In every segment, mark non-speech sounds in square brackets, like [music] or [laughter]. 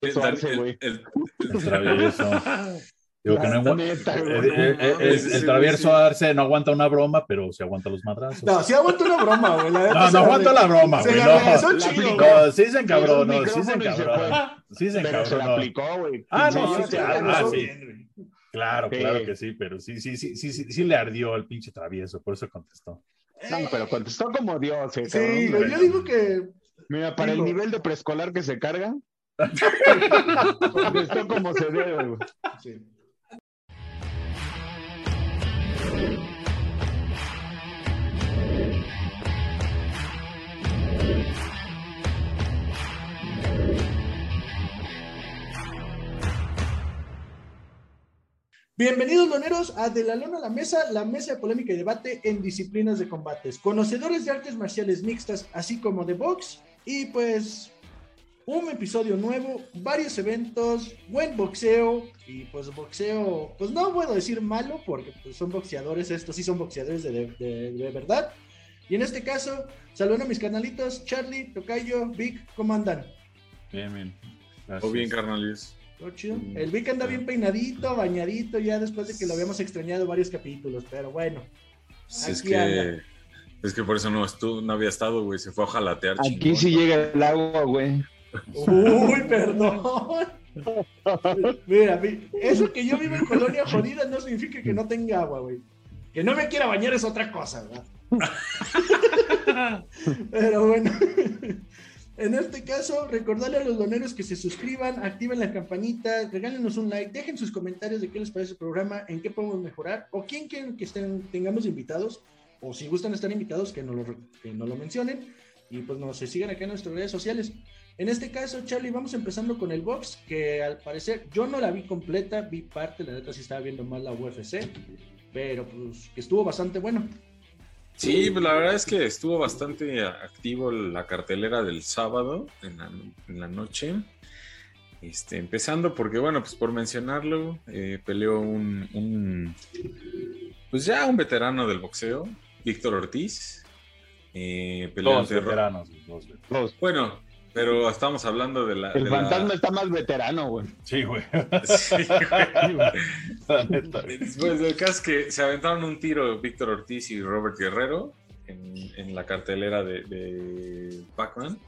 El, güey. el- El [laughs] travieso. Digo que no neta, el, Sí, sí, travieso sí. Arce no aguanta una broma, pero se aguanta los madrazos. No, sí aguanto una broma, güey. la No, no aguanta la broma, güey. No, chido, sí se el sí se encabronó. Sí se Pero se la encabronó. aplicó, güey. Ah, Sí, no, sí, sí, sí, ah, sí. Claro, Sí. claro que sí, pero sí, sí, sí, sí, sí, sí le ardió al pinche travieso, por eso contestó. No, pero contestó como Dios, eh, Sí, yo digo que Mira, para el nivel de preescolar que se carga, contestó como se debe, güey. sí. Bienvenidos, loneros, a De la Lona a la Mesa, la mesa de polémica y debate en disciplinas de combates. Conocedores de artes marciales mixtas, así como de box, y pues un episodio nuevo, varios eventos, buen boxeo, y pues boxeo, pues no puedo decir malo, porque pues, son boxeadores, estos sí son boxeadores de, de- de- verdad. Y en este caso, saludo a mis canalitos, Charlie, Tocayo, Vic, ¿cómo andan? Bien, bien. O bien, carnales. ¿Todo chido? El Vic anda bien peinadito, bañadito, ya después de que lo habíamos extrañado varios capítulos, pero bueno. Sí, es Aquí anda. que. Es que por eso no, estuvo, no había estado, güey. Se fue a jalatear. Aquí chingón. sí llega el agua, güey. Uy, perdón. Mira, mi- eso que yo vivo en colonia jodida no significa que no tenga agua, güey. Que no me quiera bañar es otra cosa, ¿verdad? Pero bueno, en este caso, recordarle a los doneros que se suscriban, activen la campanita, regálenos un like, dejen sus comentarios de qué les parece el programa, en qué podemos mejorar, o quién quieren que estén, tengamos invitados, o si gustan estar invitados, que nos lo, que nos lo mencionen, y pues nos sigan acá en nuestras redes sociales. En este caso, Charlie, vamos empezando con el box, que al parecer yo no la vi completa, vi parte, la neta sí estaba viendo más la UFC, pero pues que estuvo bastante bueno. Sí, pues la verdad es que estuvo bastante activo la cartelera del sábado en la, en la noche. Este, empezando porque, bueno, pues por mencionarlo, eh, peleó un, un, pues ya un veterano del boxeo, Víctor Ortiz. Eh, peleó Dos veteranos, dos veteranos. Bueno, pero estamos hablando de la... El de la- fantasma está más veterano, güey. Sí, güey. [laughs] [laughs] Sí, güey. La neta. Pues el caso es que se aventaron un tiro Víctor Ortiz y Robert Guerrero en, en la cartelera de, de Pac-Man.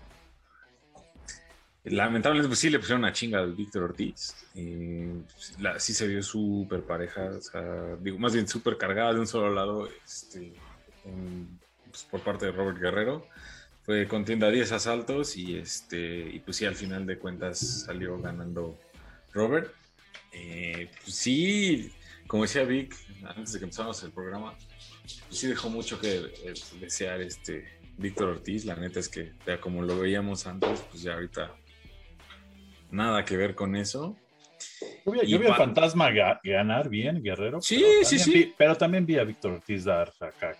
Lamentablemente, pues sí le pusieron una chinga al Víctor Ortiz. Eh, la- sí se vio súper pareja, o sea, digo, más bien súper cargada de un solo lado este, en- pues, por parte de Robert Guerrero. Fue contienda 10 asaltos y, este, y pues sí, al final de cuentas salió ganando Robert. Eh, pues sí, como decía Vic, antes de que empezáramos el programa, pues sí dejó mucho que eh, desear este Víctor Ortiz. La neta es que, ya como lo veíamos antes, pues ya ahorita nada que ver con eso. Yo vi, yo vi al fantasma ga- ganar bien, Guerrero. Sí, pero sí, también sí. vi- pero también vi a Víctor Ortiz dar acá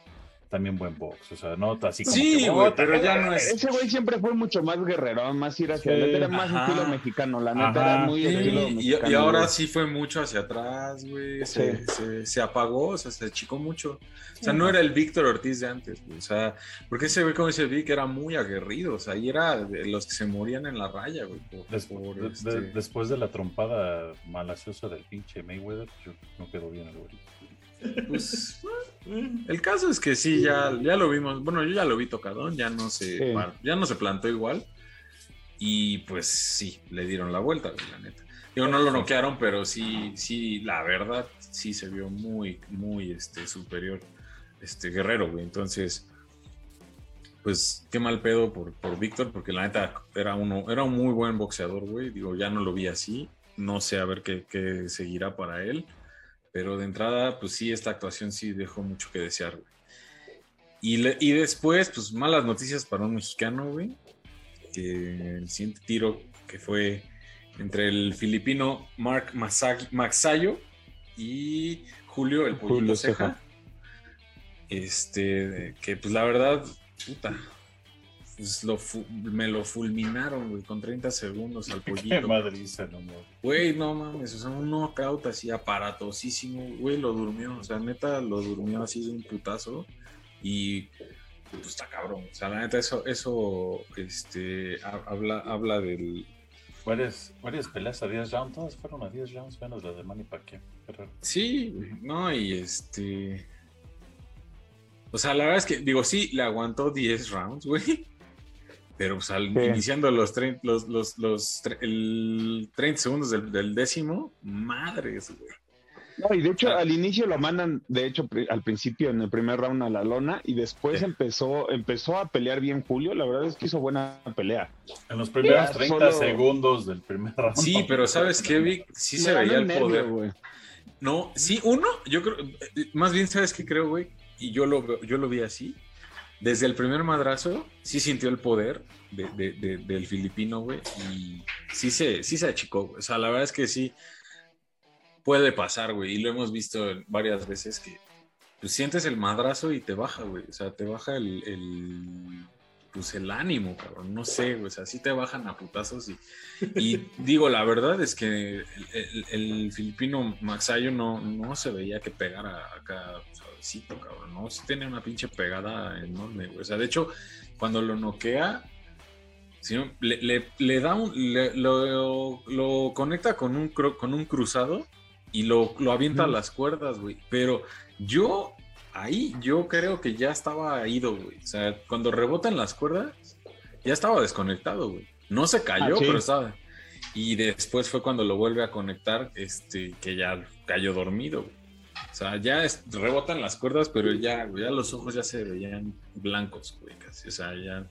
también buen box. O sea, no así como. Sí, que, güey, "Puta, pero ya no es- Ese güey siempre fue mucho más guerrero, más ir hacia Sí. adelante. Era más Ajá. estilo mexicano, la neta, Ajá. era muy Sí, estilo y, mexicano. y ahora güey. sí fue mucho hacia atrás, güey. Se, Sí. se- se apagó, o sea, se achicó mucho. O sea, no era el Víctor Ortiz de antes, güey. O sea, porque ese güey, como dice Vic, era muy aguerrido. O sea, y era de los que se morían en la raya, güey. por- Des- por, de- este- de- después de la trompada malaciosa del pinche Mayweather, yo no quedó bien el güey. Pues, [laughs] el caso es que sí, ya, ya lo vimos. Bueno, yo ya lo vi tocadón, ya no se, Sí. ya no se plantó igual. Y pues sí, le dieron la vuelta, la neta. Digo, no lo noquearon, pero sí, sí, la verdad, sí se vio muy, muy este, superior este Guerrero, güey. Entonces, pues qué mal pedo por, por Víctor, porque la neta era uno, era un muy buen boxeador, güey. Digo, ya no lo vi así. No sé a ver qué, qué seguirá para él. Pero de entrada, pues sí, esta actuación sí dejó mucho que desear, güey. Y, le- y después, pues malas noticias para un mexicano, güey. Que el siguiente tiro que fue entre el filipino Mark Masagi- Maxayo y Julio, el Julio ceja. Ceja. Este, que pues la verdad, puta, pues lo me lo fulminaron, güey, con 30 segundos al [laughs] Qué pollito. madriza, no mames. Güey, no mames, o sea, un knockout así aparatosísimo, güey, lo durmió, o sea, neta, lo durmió así de un putazo y pues está cabrón, o sea, la neta, eso, eso, este, ha- habla, habla del, varias, varias peleas a 10 rounds, todas fueron a 10 rounds, menos las de Manny Pacquiao. Qué. Sí, no, y este. O sea, la verdad es que, digo, sí, le aguantó 10 rounds, güey. Pero, pues, al- Sí. iniciando los, trein- los, los, los tre- el 30 segundos del, del décimo, madres, güey. No, y de hecho, Ah. al inicio lo mandan, de hecho, al principio en el primer round a la lona y después Sí. empezó, empezó a pelear bien Julio. La verdad es que hizo buena pelea. En los primeros Ya, 30 solo- segundos del primer round. Sí, pero ¿sabes qué, Vic? Sí se veía el poder. güey. No, sí, uno, yo creo, más bien, ¿sabes qué creo, güey? Y yo lo, veo- yo lo vi así. Desde el primer madrazo, sí sintió el poder de- de- de- del filipino, güey. Y sí se, sí se achicó, güey. O sea, la verdad es que sí puede pasar, güey. Y lo hemos visto varias veces que pues, sientes el madrazo y te baja, güey. O sea, te baja el, el, pues, el ánimo, cabrón. No sé, güey. O sea, sí te bajan a putazos y y [laughs] digo, la verdad es que el, el- el filipino Maxayo no, no se veía que pegara acá suavecito, cabrón, ¿no? Sí tenía una pinche pegada enorme, güey. O sea, de hecho, cuando lo noquea, sí, le, le- le da un. le- lo, lo conecta con un, con un cruzado y lo, lo avienta a las cuerdas, güey. Pero yo, ahí, yo creo que ya estaba ido, güey. O sea, cuando rebotan las cuerdas, ya estaba desconectado, güey. No se cayó, Ah, sí. pero estaba. Y después fue cuando lo vuelve a conectar, este, que ya cayó dormido, güey. O sea, ya rebotan las cuerdas, pero ya, los ojos ya se veían blancos, güey, casi. O sea, ya.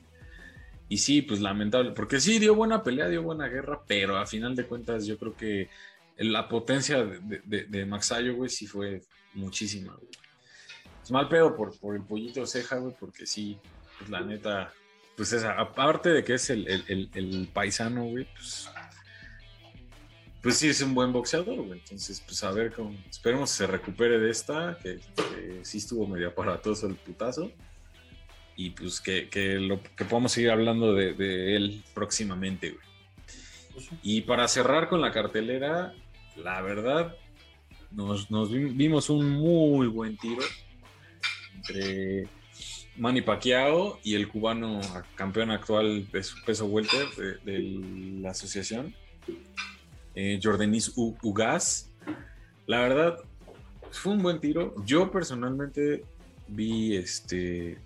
Y sí, pues lamentable, porque sí dio buena pelea, dio buena guerra, pero a final de cuentas yo creo que la potencia de, de, de Maxayo, güey, sí fue muchísima, güey. Es mal pedo por, por el pollito ceja, güey, porque sí, pues la neta, pues esa, aparte de que es el- el paisano, güey, pues, pues sí es un buen boxeador, güey. Entonces, pues a ver cómo, esperemos que se recupere de esta, que, que sí estuvo medio aparatoso el putazo. Y pues que, que lo, que podamos seguir hablando de, de él próximamente, güey. Y para cerrar con la cartelera, la verdad, nos, nos vi- vimos un muy buen tiro entre Manny Pacquiao y el cubano campeón actual peso, peso welter de, de la asociación, eh, Jordanis Ugas. La verdad, fue un buen tiro. Yo personalmente vi este,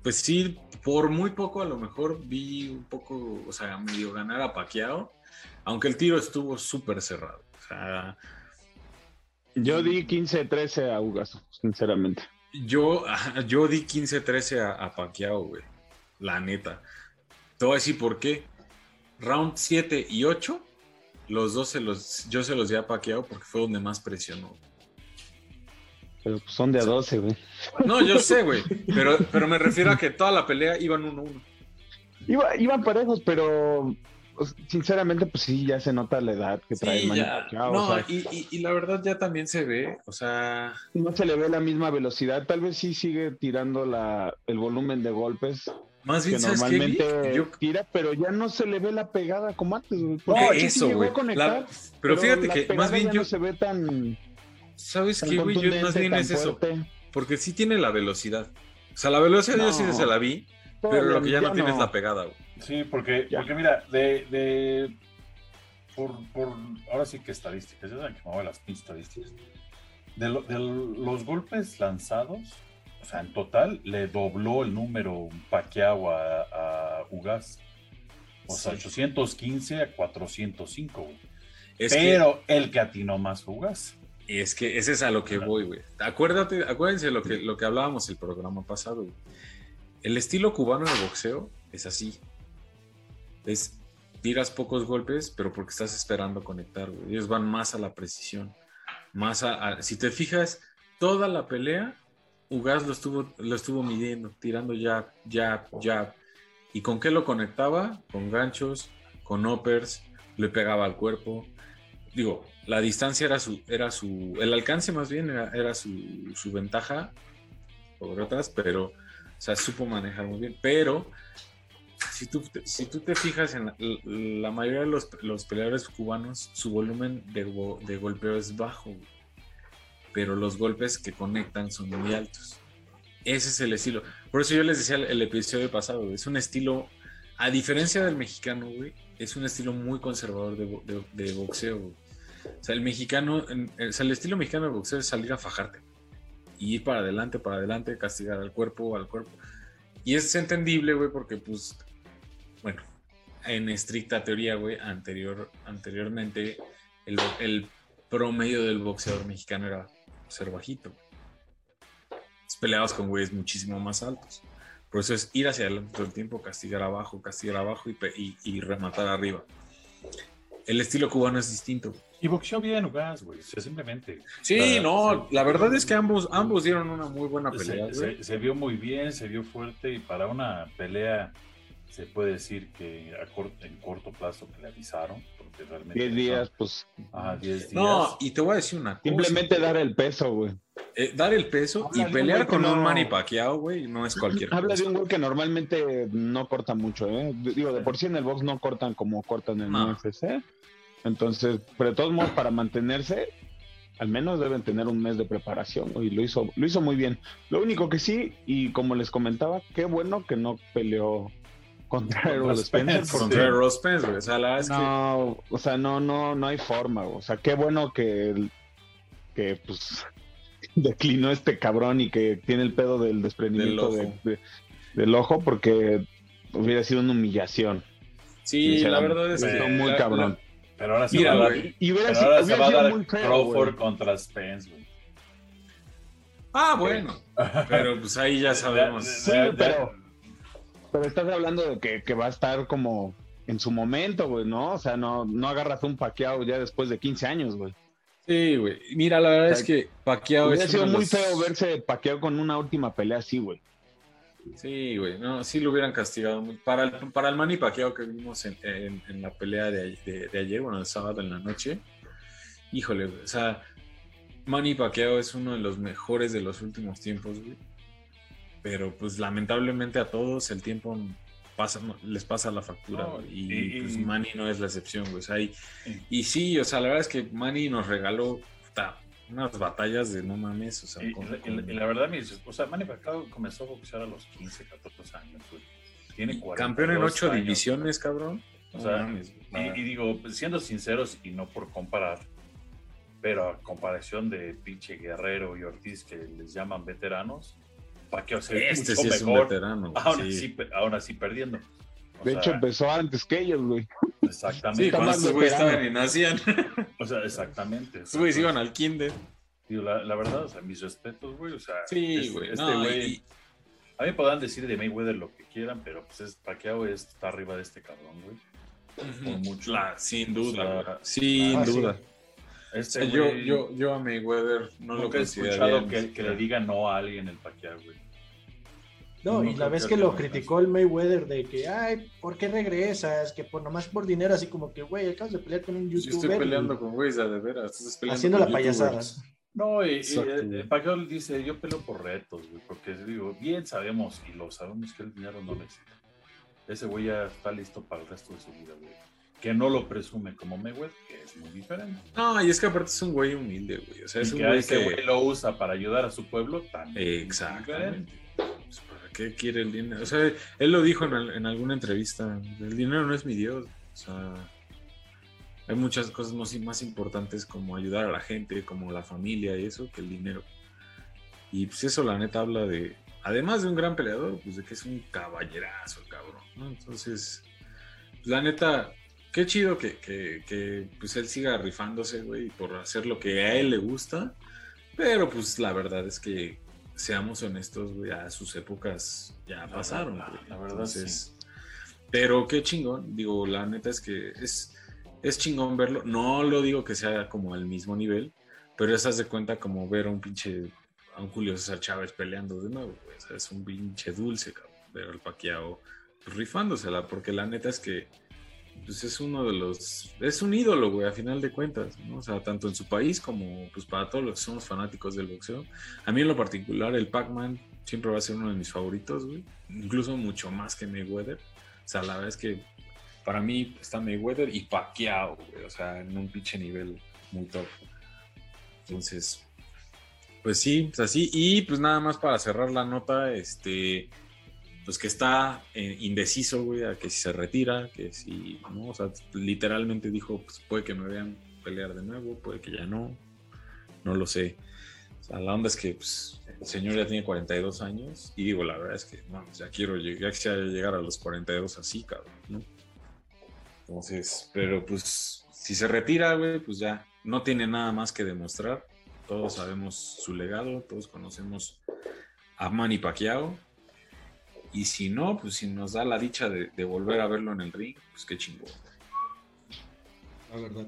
pues sí, por muy poco a lo mejor vi un poco, o sea, medio ganar a Pacquiao, aunque el tiro estuvo súper cerrado. O sea, Yo di 15-13 a Ugas, sinceramente. Yo, yo di 15-13 a, a Pacquiao, güey. La neta. Te voy a decir por qué. Round 7 y 8, los dos se los, yo se los di a Pacquiao porque fue donde más presionó. Pero pues, son de a 12, güey. No, yo sé, güey. [laughs] Pero, pero me refiero a que toda la pelea iban 1-1. Iba- iban parejos, pero pues, sinceramente, pues sí, ya se nota la edad que trae Sí, Manny. Pacquiao, No, o sea, y, y- y la verdad ya también se ve. O sea, no se le ve la misma velocidad. Tal vez sí sigue tirando la, el volumen de golpes más que bien, ¿sabes qué, normalmente Yo, tira, pero ya no se le ve la pegada como antes. güey. No, eso, güey. a conectar, La- pero fíjate la que más bien yo, no se ve tan, ¿sabes tan qué, güey? Yo más bien es eso. fuerte. Porque sí tiene la velocidad. O sea, la velocidad yo sí No. se la vi, pero lo que ya no ya tiene es no. la pegada, güey. Sí, porque, Ya. porque mira, de, de por, por ahora sí que estadísticas, ya saben que me voy a las pinches estadísticas. De, lo- de los golpes lanzados, o sea, en total le dobló el número Pacquiao a, a Ugas. O sea, Sí. 815 a 405, güey. Es Pero el que atinó más fue Ugas. que, es que ese es a lo que voy, güey. Acuérdate, acuérdense lo que, lo que hablábamos el programa pasado, güey. El estilo cubano de boxeo es así. Es tiras pocos golpes, pero porque estás esperando conectar, güey. Ellos van más a la precisión. Más a, a- si te fijas, toda la pelea, Ugas lo estuvo, lo estuvo midiendo, tirando jab, jab, jab. ¿Y con qué lo conectaba? Con ganchos, con uppers, le pegaba al cuerpo. Digo, la distancia era su, era su, el alcance más bien era, su, su ventaja sobre otras, pero, o sea, supo manejar muy bien. Pero, si tú, si tú te fijas en la, mayoría de los, los peleadores cubanos, su volumen de, go- de golpeo es bajo. Pero los golpes que conectan son muy altos. Ese es el estilo. Por eso yo les decía el, episodio pasado, es un estilo A diferencia del mexicano, güey, es un estilo muy conservador de, de- de boxeo, güey. O sea, el mexicano, o sea, el estilo mexicano de boxeo es salir a fajarte. Y ir para adelante, para adelante, castigar al cuerpo, al cuerpo. Y es entendible, güey, porque, pues, bueno, en estricta teoría, güey, anterior, anteriormente, el, el promedio del boxeador mexicano era ser bajito. Entonces, Peleabas con güeyes muchísimo más altos. Por eso es ir hacia adelante todo el tiempo, castigar abajo, castigar abajo y, pe- y- y rematar arriba. El estilo cubano es distinto. Y boxeó bien Ugas, güey. O sea, simplemente. Sí, no, la verdad es que ambos, ambos dieron una muy buena pelea. Se, güey. se- se vio muy bien, se vio fuerte y para una pelea se puede decir que a en corto plazo que le avisaron, porque realmente... 10 días, pues Ah, 10 días. No, y te voy a decir una cosa. simplemente dar el peso, güey. Eh, dar el peso Habla y pelear con no- un Manny Pacquiao, güey, no es cualquier Habla cosa. de un güey que normalmente no corta mucho, ¿eh? Digo, de por sí en el box no cortan como cortan en No. el UFC. Entonces, pero de todos modos, para mantenerse, al menos deben tener un mes de preparación, güey, y lo hizo, lo hizo muy bien. Lo único que sí, y como les comentaba, qué bueno que no peleó contra Errol Spencer, Contra Errol Spence, güey. O sea, la verdad es que no, o sea, no, no, no hay forma, güey. o sea, qué bueno que, que pues [laughs] declinó este cabrón y que tiene el pedo del desprendimiento Del de- ojo. de- del ojo porque hubiera sido una humillación. sí, la verdad es que. Muy la- cabrón. Pero ahora se Mira, va a dar. Y hubiera, pero sido- hubiera va a sido dar muy feo, Crawford güey. contra Spence, güey. Ah, bueno. [laughs] Pero pues ahí ya sabemos. Sí, pero, pero estás hablando de que, que va a estar como en su momento, güey, ¿no? O sea, no, no agarras un paqueado ya después de 15 años, güey. Sí, güey. Mira, la verdad O es que Pacquiao Hubiera sido muy los- feo verse paqueado con una última pelea así, güey. Sí, güey. No, sí lo hubieran castigado. muy- Para el, para el Manny Pacquiao que vimos en, en- en la pelea de, de- de ayer, bueno, el sábado en la noche. Híjole, güey, o sea, Manny Pacquiao es uno de los mejores de los últimos tiempos, güey. Pero pues lamentablemente a todos el tiempo pasa, les pasa la factura, No, y, y- pues Manny no es la excepción, güey. O sea, y, y sí, o sea, la verdad es que Manny nos regaló puta, unas batallas de no mames, o sea, Y, con- con- la, verdad, mi esposa, Manny Pacquiao comenzó a boxear a los 15, 14 años, güey. Tiene 42 campeón en ocho años. divisiones, cabrón. O No sea, mames. Y, y digo, pues, siendo sinceros y no por comparar, pero a comparación de pinche Guerrero y Ortiz, que les llaman veteranos, Pacquiao se ve este mucho sí es un mejor, veterano. güey, aún, sí. así, aún así perdiendo. O De sea, hecho, empezó antes que ellos, güey. exactamente. Sí, cuando más estos güeyes estaban y nacían. O sea, exactamente. Estos güeyes iban al kinder. La, la verdad, o sea, mis respetos, güey. O sea, Sí, este- güey. Este no, güey, y- a mí podrán decir de Mayweather lo que quieran, pero pues es, Pacquiao es- está arriba de este cabrón, güey. por mucho. La- sin duda, O sea, güey. sin ah, sí. duda. O Este sea, yo, güey, yo, yo a Mayweather no lo he escuchado que, le diga no a alguien el Pacquiao, güey. No, No y la vez que lo criticó el Mayweather de que, ay, ¿por qué regresas? Que por nomás por dinero, así como que, güey, acabas de pelear con un Yo youtuber. estoy peleando y con güeyes de veras. tú estás peleando haciendo con la payasada. No, y, y, eh, dice, yo peleo por retos, güey, porque digo, bien sabemos y lo sabemos que el dinero no le. Ese güey ya está listo para el resto de su vida, güey. Que no lo presume como Mayweather, que es muy diferente. No, y es que aparte es un güey humilde, güey. O sea, es y un que güey ese que. güey lo usa para ayudar a su pueblo también. es Exactamente. Diferente. Pues, ¿Para qué quiere el dinero? O sea, él lo dijo en, en alguna entrevista. El dinero no es mi Dios. O sea, hay muchas cosas más, importantes como ayudar a la gente, como la familia y eso, que el dinero. Y pues eso la neta habla de, además de un gran peleador, pues de que es un caballerazo el cabrón. Entonces, pues, la neta, qué chido que, que, que, pues él siga rifándose, güey, por hacer lo que a él le gusta. Pero pues la verdad es que, seamos honestos, güey, a sus épocas ya La pasaron, verdad, la verdad, Entonces, pero qué chingón, digo, la neta es que es, es chingón verlo. No lo digo que sea como al mismo nivel, pero esas de cuenta como ver a un pinche, a un Julio César Chávez peleando de nuevo, güey. Es un pinche dulce, cabrón, ver al Paquiao rifándosela, porque la neta es que pues es uno de los, es un ídolo, güey, a final de cuentas, ¿no? O sea, tanto en su país como pues para todos los que somos fanáticos del boxeo. A mí en lo particular, el Pac-Man siempre va a ser uno de mis favoritos, güey. Incluso mucho más que Mayweather. O sea, la verdad es que para mí está Mayweather y Pacquiao, güey. O sea, en un pinche nivel muy top. Entonces, pues sí, pues así. Y pues nada más para cerrar la nota, este, pues que está eh, indeciso, güey, a que si se retira, que si, ¿no? O sea, literalmente dijo, pues puede que me vean pelear de nuevo, puede que ya no, no lo sé. O sea, la onda es que pues, el señor ya tiene 42 años y digo, la verdad es que, no, ya quiero ya llegar a los 42 así, cabrón, ¿no? Entonces, pero pues si se retira, güey, pues ya no tiene nada más que demostrar. Todos sabemos su legado, todos conocemos a Manny Pacquiao. Y si no, pues si nos da la dicha de, volver a verlo en el ring, pues qué chingón. La verdad.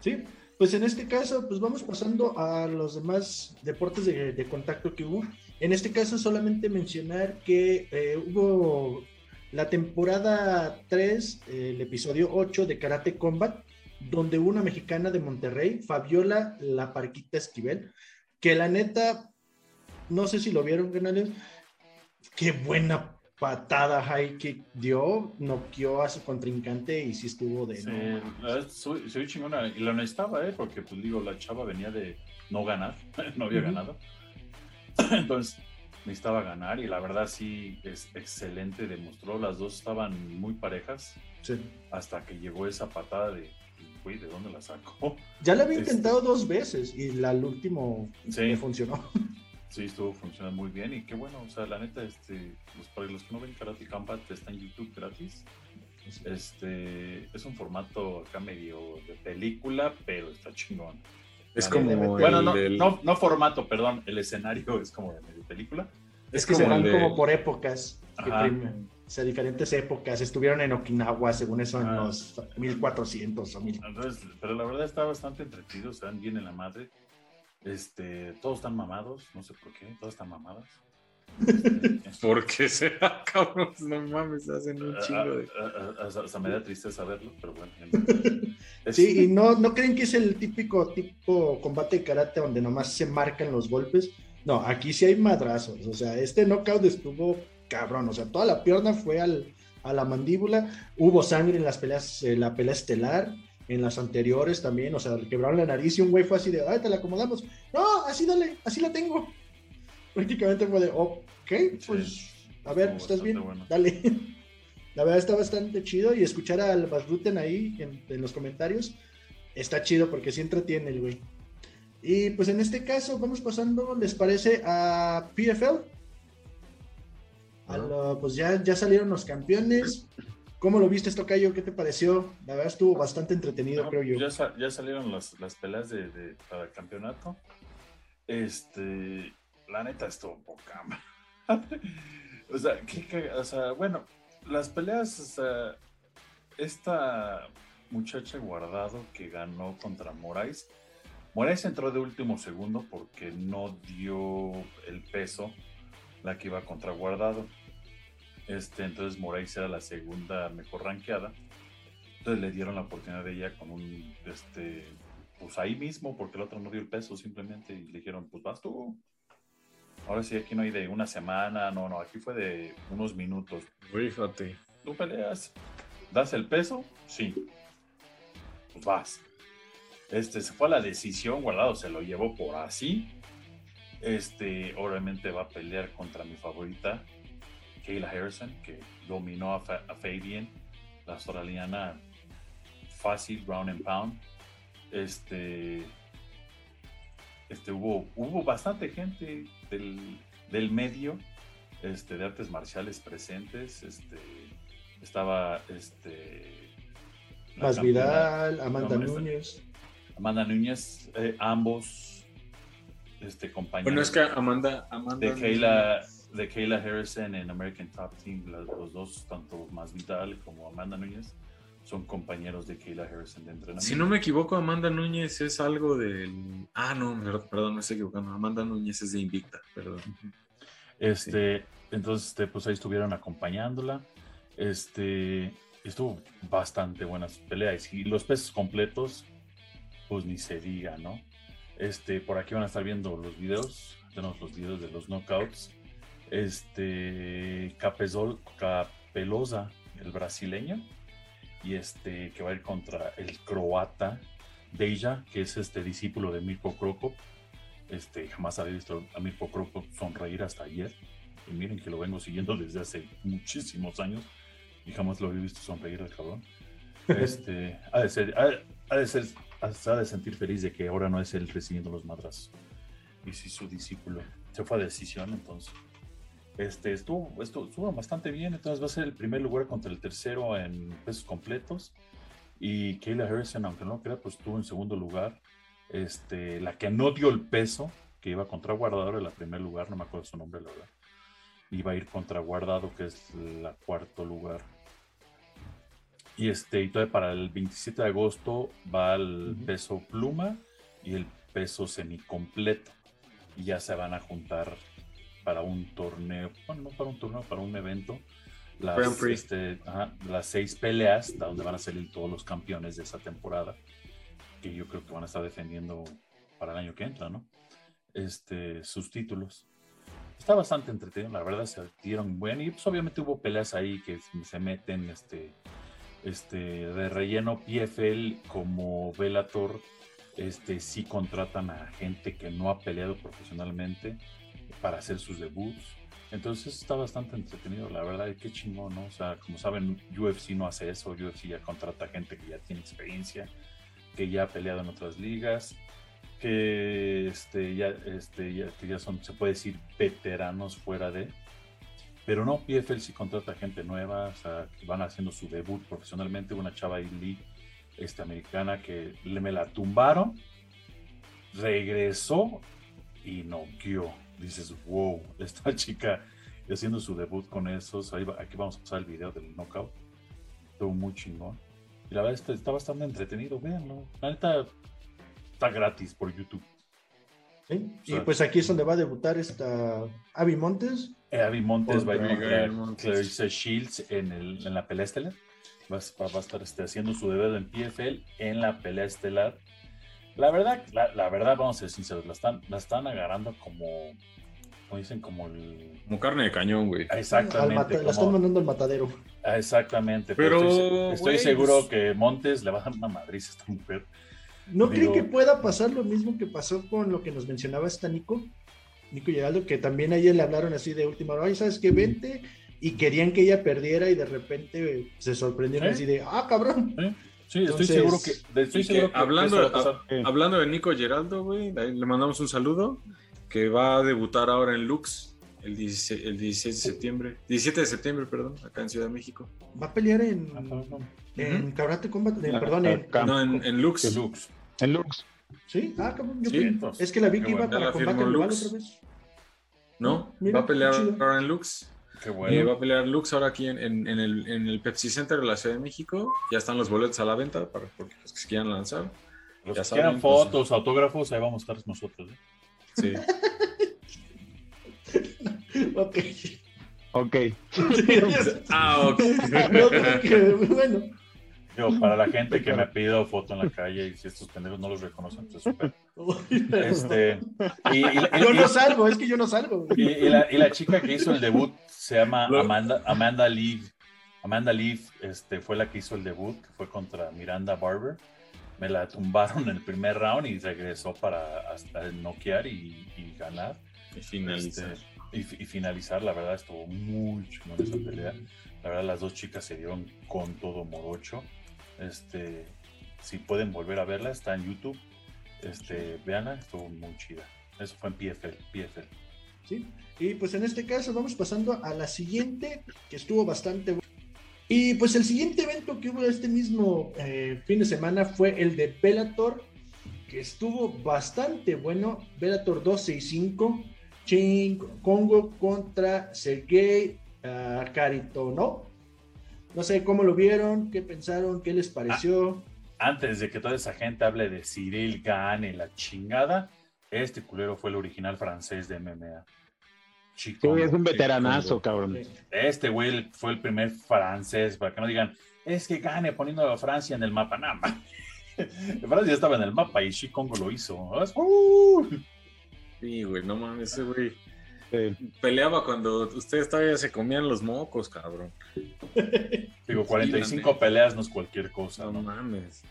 Sí, pues en este caso, pues vamos pasando a los demás deportes de, contacto que hubo. En este caso, solamente mencionar que eh, hubo la temporada 3, el episodio 8 de Karate Combat, donde una mexicana de Monterrey, Fabiola La Parquita Esquivel, que la neta, no sé si lo vieron, canales, qué buena patada high kick dio, noqueó a su contrincante y sí estuvo de... Sí, soy, chingona y lo necesitaba, ¿eh? porque pues digo, la chava venía de no ganar, [laughs] no había ganado. [clears throat] Entonces necesitaba ganar y la verdad sí es excelente, demostró, las dos estaban muy parejas sí. hasta que llegó esa patada de ¿de dónde la sacó? Ya la había este intentado dos veces y la, el último sí. funcionó. [laughs] Sí, estuvo funcionando muy bien y qué bueno, o sea, la neta, este, pues para los que no ven Karate Combat, está en YouTube gratis. Este, es un formato acá medio de película, pero está chingón. Es como. Bueno, no, no, formato, perdón, el escenario es como de medio película. Es, que se van como por épocas. O sea, diferentes épocas. Estuvieron en Okinawa, según eso, en ah. los 1400 o 1000. Entonces, pero la verdad está bastante entretenido, están bien en la madre. Este, todos están mamados, no sé por qué, todos están mamadas. [laughs] ¿Por qué será, [laughs] cabrón? No mames, hacen un ah, chingo de. Ah, hasta me da triste saberlo, pero bueno. [laughs] Sí, y no, no creen que es el típico tipo combate de karate donde nomás se marcan los golpes. No, aquí sí hay madrazos. O sea, este knockout estuvo cabrón. O sea, toda la pierna fue al, a la mandíbula. Hubo sangre en las peleas, en la pelea estelar, en las anteriores también. O sea, le quebraron la nariz y un güey fue así de, ay, te la acomodamos. No, así dale, así la tengo. [laughs] Prácticamente fue de, ok, pues, a ver, ¿estás bien? Dale. [laughs] La verdad está bastante chido y escuchar al Basruten ahí en, en, los comentarios está chido porque sí entretiene el güey. Y pues en este caso vamos pasando, ¿les parece a PFL? pues ya, ya salieron los campeones. ¿Cómo lo viste, Tocayo? ¿Qué te pareció? La verdad estuvo bastante entretenido, creo yo. Ya, ya salieron las, las peleas de, para el campeonato. Este, la neta estuvo poca. [laughs] o, sea, o sea, bueno, las peleas, o sea, esta muchacha guardado que ganó contra Moraes. Moraes entró de último segundo porque no dio el peso la que iba contra guardado. Este, entonces Moraes era la segunda mejor rankeada. Entonces le dieron la oportunidad de ella con un, este, pues ahí mismo, porque el otro no dio el peso simplemente y le dijeron, pues vas tú. Ahora sí, aquí no hay de una semana, no, no, aquí fue de unos minutos. Fíjate. Tú peleas, das el peso, sí. Pues vas. Este, se fue a la decisión, guardado, se lo llevó por así. Este, obviamente va a pelear contra mi favorita, Kayla Harrison, que dominó a, Fabian, la australiana fácil, round and pound. Este, este hubo, hubo bastante gente del, medio este, de artes marciales presentes. Este, estaba este, Más Vidal, Amanda Núñez. Amanda Núñez, eh, ambos este, compañeros. Bueno, es que Amanda, Amanda de Kayla de Kayla Harrison en American Top Team, los dos, tanto Más Vidal como Amanda Núñez, son compañeros de Kayla Harrison de entrenamiento. Si no me equivoco, Amanda Núñez es algo del. Ah, no, perdón, me estoy equivocando. Amanda Núñez es de Invicta, perdón. Este, entonces, este, pues ahí estuvieron acompañándola. Este, estuvo bastante buenas peleas. Y los pesos completos, pues ni se diga, ¿no? Este, por aquí van a estar viendo los videos. Tenemos los videos de los knockouts este Capezol, Capelosa, el brasileño, y este que va a ir contra el croata Deja, que es este discípulo de Mirko Krokop. Este, jamás había visto a Mirko Krokop sonreír hasta ayer. y miren que lo vengo siguiendo desde hace muchísimos años y jamás lo había visto sonreír al cabrón. [laughs] Este, ha de ser, ha, de ser, ha de sentir feliz de que ahora no es él recibiendo los madrazos. Y si su discípulo se fue a decisión, entonces. Este, estuvo, estuvo, bastante bien, entonces va a ser el primer lugar contra el tercero en pesos completos. Y Kayla Harrison, aunque no lo crea, pues estuvo en segundo lugar. Este, la que no dio el peso, que iba contra Guardado en el primer lugar, no me acuerdo su nombre, la verdad. Iba a ir contra Guardado, que es la cuarto lugar. Y este, y todavía para el 27 de agosto va el peso pluma y el peso semicompleto. Y ya se van a juntar para un torneo, bueno, no para un torneo, para un evento. Las, este, las seis peleas donde van a salir todos los campeones de esa temporada, que yo creo que van a estar defendiendo para el año que entra, ¿no? Este, sus títulos. Está bastante entretenido, la verdad, se dieron bueno y pues obviamente hubo peleas ahí que se meten este, este, de relleno PFL como Velator, este, sí contratan a gente que no ha peleado profesionalmente para hacer sus debuts. Entonces está bastante entretenido, la verdad, y qué chingón, ¿no? O sea, como saben, UFC no hace eso, UFC ya contrata gente que ya tiene experiencia, que ya ha peleado en otras ligas, que este, ya, este, ya, que ya son, se puede decir, veteranos fuera de. Pero no, PFL sí contrata gente nueva, o sea, que van haciendo su debut profesionalmente. Una chava Lee, este, americana que me la tumbaron, regresó y noqueó. Dices, wow, [laughs] esta chica haciendo su debut con esos. Ahí aquí vamos a pasar el video del knockout. Estuvo muy chingón. Y la verdad es que está bastante entretenido, véanlo. La neta está gratis por YouTube. ¿Sí? y pues aquí es donde va a debutar esta Abby Montes. Eh, Abby Montes va a debutar Clarissa Shields en, el, en la pelea estelar. Va, va, a estar este, haciendo su debut en PFL en la pelea estelar la verdad, la, verdad, vamos a ser sinceros, la están, la están agarrando como, como dicen, como el... Como carne de cañón, güey. Exactamente. La están mandando al matadero. Exactamente. Pero, estoy, seguro pues que Montes le va a dar una madriz a esta mujer. ¿No creen que pueda pasar lo mismo que pasó con lo que nos mencionaba esta Nico? Nico Geraldo, que también a ella le hablaron así de última hora, ¿sabes qué? Vente, y querían que ella perdiera y de repente se sorprendieron así de, ah, cabrón. Sí, estoy seguro que. Estoy seguro hablando, hablando de Nico Geraldo, güey, le mandamos un saludo. Que va a debutar ahora en Lux el, 16, el 16 de septiembre. 17 de septiembre, perdón, acá en Ciudad de México. Va a pelear en. En Karate Combat. perdón, en, no, en, Lux. En Lux. En Lux. Sí, ah, cabrón. es que la vi que iba para combate global otra vez. No, va a pelear ahora en Lux. Qué bueno. va a pelear Lux ahora aquí en, el, Pepsi Center de la Ciudad de México. Ya están los boletos a la venta para los que se quieran lanzar. Los que quieran fotos, autógrafos, ahí vamos a estar nosotros. ¿eh? Sí. [laughs] ok. Ok. [laughs] ah, ok. [laughs] bueno [laughs] para la gente que me ha pedido foto en la calle y si estos pendejos no los reconocen, pues [laughs] este, y, yo no salgo, es que yo no salgo. Y, la, chica que hizo el debut se llama Amanda, Amanda Lee. Amanda Lee este, fue la que hizo el debut, que fue contra Miranda Barber. Me la tumbaron en el primer round y regresó para hasta noquear y, ganar. Y finalizar. Este, y, finalizar, la verdad, estuvo muy en esa pelea. La verdad, las dos chicas se dieron con todo morocho. Este, si pueden volver a verla, está en YouTube. Este, veanla, estuvo muy chida. Eso fue en PFL, PFL. Sí, y pues en este caso vamos pasando a la siguiente, que estuvo bastante Y pues el siguiente evento que hubo este mismo eh, fin de semana fue el de Bellator, que estuvo bastante bueno. Bellator 265, Ching Congo contra Sergey uh, ¿no? No sé cómo lo vieron, qué pensaron, qué les pareció. Ah, antes de que toda esa gente hable de Cyril Gane, la chingada, este culero fue el original francés de MMA. Chico, es un veteranazo, cabrón. Este güey fue el primer francés, para que no digan, es que Gane poniendo a Francia en el mapa. Nada [laughs] Francia estaba en el mapa y Chicongo lo hizo. Sí, güey, no mames, ese güey. Peleaba cuando ustedes todavía se comían los mocos, cabrón. [laughs] Digo, 45 peleas no es cualquier cosa. No, mames.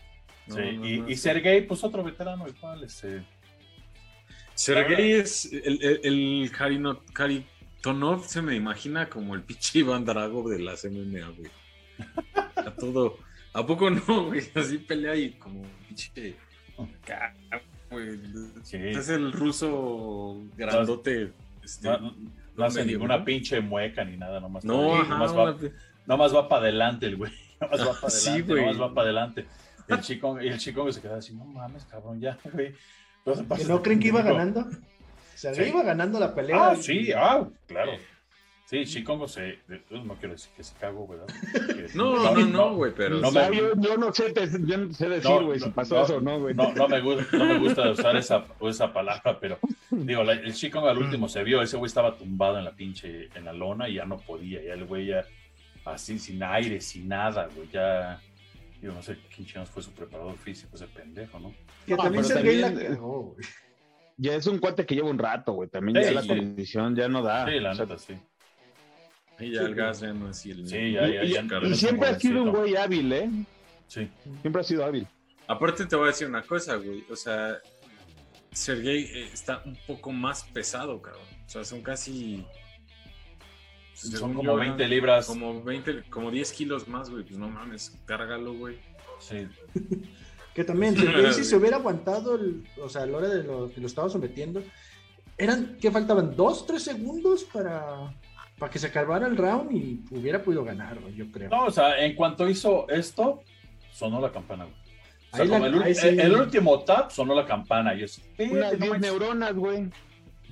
sí, y, Sergey, pues otro veterano igual, este. Sergey es el, el, el Tonov se me imagina como el pinche Iván Drago de las MMA, güey. A todo. ¿A poco no, güey? Así pelea y como pinche. güey. Sí. Es el ruso grandote. Este, No, no hace medio, ninguna ¿no? pinche mueca ni nada, nomás, No, está- ajá, nomás va, nomás va para adelante el güey. [laughs] Nomás va para Sí, adelante, güey. nomás va para adelante. Y el chico, y el chico se queda así, no mames, cabrón, ya, güey. Entonces, ¿Que no creen que iba ganando? O sea, Sí. iba ganando la pelea. Ah, sí, ah, claro. Sí, Chicongo se. No quiero decir que se cago, ¿verdad? [laughs] Que- No, no, no, güey, pero. No me- yo, yo no sé, te- yo no sé decir, güey, no, si pasó no, eso o no, güey. No, no me gusta, no me gusta [laughs] usar esa, esa palabra, pero digo, la- el Chicongo al último se vio, ese güey estaba tumbado en la pinche, en la lona y ya no podía, ya el güey ya así, sin aire, sin nada, güey, ya. Digo, no sé quién chingados fue su preparador físico, ese pendejo, ¿no? Que No, también la también, güey. Ya es un cuate que lleva un rato, güey. También Sí, ya la condición ya no da. Sí, la O sea, neta, sí. Y ya el gas ya no es así el Sí, ya, y, ya, y- ya, y siempre ha sido un güey hábil, ¿eh? Sí. Siempre ha sido hábil. Aparte te voy a decir una cosa, güey. O sea, Sergey eh, está un poco más pesado, cabrón. O sea, son casi... Son como yo, 20 eran libras. Como 20, como 10 kilos más, güey. Pues no mames, cárgalo, güey. Sí. [laughs] Que también, Sergey, si [laughs] se hubiera aguantado, el- o sea, a la hora de lo que lo estaba sometiendo, eran, ¿qué faltaban? ¿Dos, tres segundos para, para que se acabara el round y hubiera podido ganar, güey, yo creo. No, o sea, en cuanto hizo esto, sonó la campana, güey. O sea, Ahí la- como el, sí. el- el último tap sonó la campana. Y yo así, Unas "Fíjate, no 10 manches". neuronas, güey.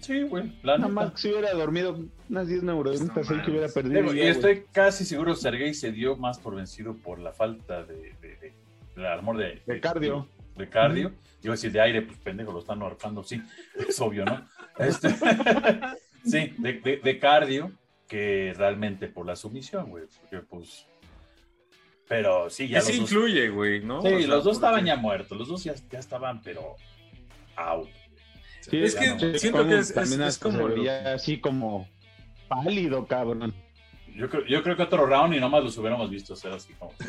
Sí, güey. Nada neta. más si hubiera dormido unas 10 neuronitas No ahí que hubiera perdido. Y estoy casi seguro Sergey se dio más por vencido por la falta de, de, de- del amor de, De cardio. De, cardio. Iba a decir de aire, pues pendejo, lo están ahorcando, sí. Es obvio, ¿no? Este, [laughs] sí, de, de- de cardio que realmente por la sumisión, güey. Porque pues. Pero sí, ya los dos. influye, güey, ¿no? Sí, O sea, los dos estaban ya muertos, los dos ya, ya estaban, pero out. Sí, Es que no. siento Como que es- también es- es hasta como así como pálido, cabrón. Yo creo, yo creo que otro round y nomás los hubiéramos visto hacer así como. [laughs]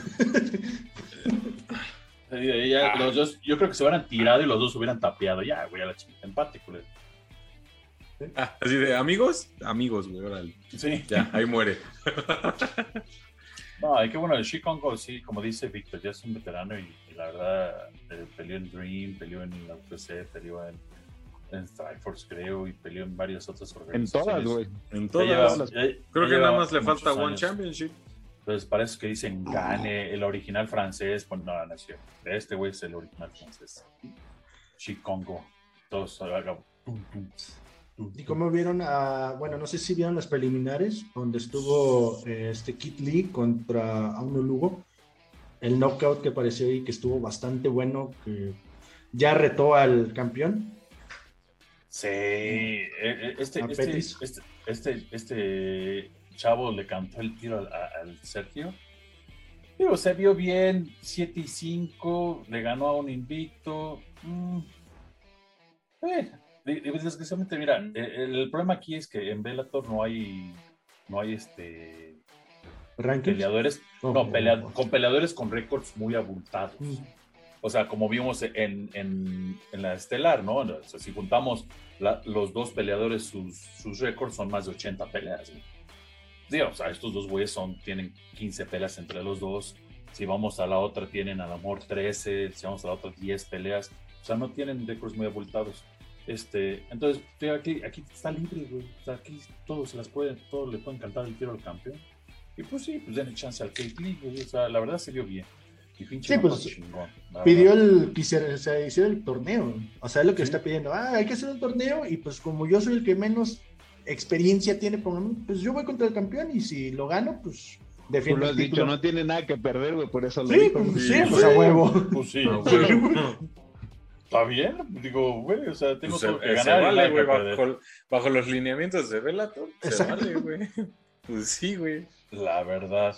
Ya, los dos, yo creo que se hubieran tirado y los dos hubieran tapeado. Ya, güey, a la chingada. Empate, culero. Ah, así de amigos, amigos, güey, órale. Sí. Ya, ahí muere. No, y qué bueno, el Chicongo, sí, como dice Víctor, ya es un veterano y, y la verdad eh, peleó en Dream, peleó en la UFC, peleó en, en Strikeforce, creo, y peleó en varias otras En organizaciones. todas, güey. En todas. lleva- las- ya- Creo ya que nada más le falta One. Championship. Entonces, para eso que dicen gane, el original francés, pues no, no es cierto. Este güey es el original francés. Chicongo. Todos pum, pum, ¿Y cómo vieron a, bueno, no sé si vieron las preliminares, donde estuvo eh, este Kit Lee contra Auno Lugo, el knockout que pareció ahí que estuvo bastante bueno, que ya retó al campeón. Sí, eh, eh, este, este, este, este, este chavo le cantó el tiro al, Sergio. Digo, se vio bien, 7 y 5, le ganó a un invicto. Mm. Eh, desgraciadamente, mira, eh, el, el problema aquí es que en Bellator no hay, no hay este Rankings. peleadores, Oh, no, pelea- con peleadores con récords muy abultados. Mm. O sea, como vimos en, en, en la estelar, ¿no? O sea, si juntamos la- los dos peleadores, sus, sus récords son más de 80 peleas. güey. Digo, o sea, estos dos güeyes son, tienen 15 peleas entre los dos. Si vamos a la otra, tienen a lo mejor 13. Si vamos a la otra, 10 peleas. O sea, no tienen récords muy abultados. Este, entonces, aquí, aquí está libre, güey. O sea, aquí todos se las pueden, todos le pueden cantar el tiro al campeón. Y pues sí, pues denle chance al Kate Lee, güey. O sea, la verdad se vio bien. Y pinche Sí, pues, chingón, Pidió el que se, hiciera el torneo. O sea, es lo que Sí. está pidiendo. Ah, hay que hacer un torneo y pues como yo soy el que menos experiencia tiene, pues yo voy contra el campeón y si lo gano, pues Tú defiendo lo el has dicho, título. no tiene nada que perder, güey, por eso lo Sí, dijo. pues, sí, Sí, pues a huevo. Pues sí, Ah, [laughs] güey. Está bien. Digo, güey, o sea, tengo Pues todo que se ganar. vale, güey, bajo, bajo los lineamientos de Bellator. Se Exacto. vale, güey. [laughs] Pues sí, güey. La verdad.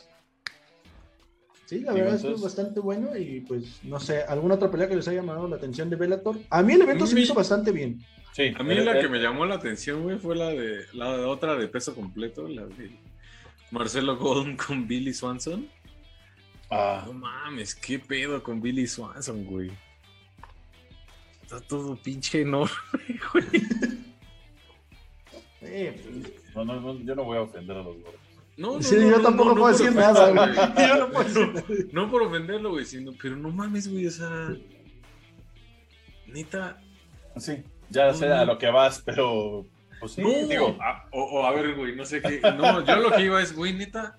Sí, la verdad estuvo entonces- bastante bueno y pues no sé, alguna otra pelea que les haya llamado la atención de Bellator. A mí el evento se hizo bastante bien. Sí, A mí eh, la eh, que me llamó la atención, güey, fue la de la de otra de peso completo, la de Marcelo Golden con Billy Swanson. ah, No mames, qué pedo con Billy Swanson, güey. Está todo pinche enorme, [laughs] güey. Eh, pues, No, no, no, yo no voy a ofender a los gordos. No, no, Sí, no, yo no, tampoco no, puedo decir nada, güey. [laughs] Yo no puedo decir. No por ofenderlo, güey, sino, pero no mames, güey, o sea. Neta. Sí, ya sé a lo que vas, pero pues sí, no, digo, a- o, o a ver, güey, no sé qué. No, yo lo que iba es, güey, neta.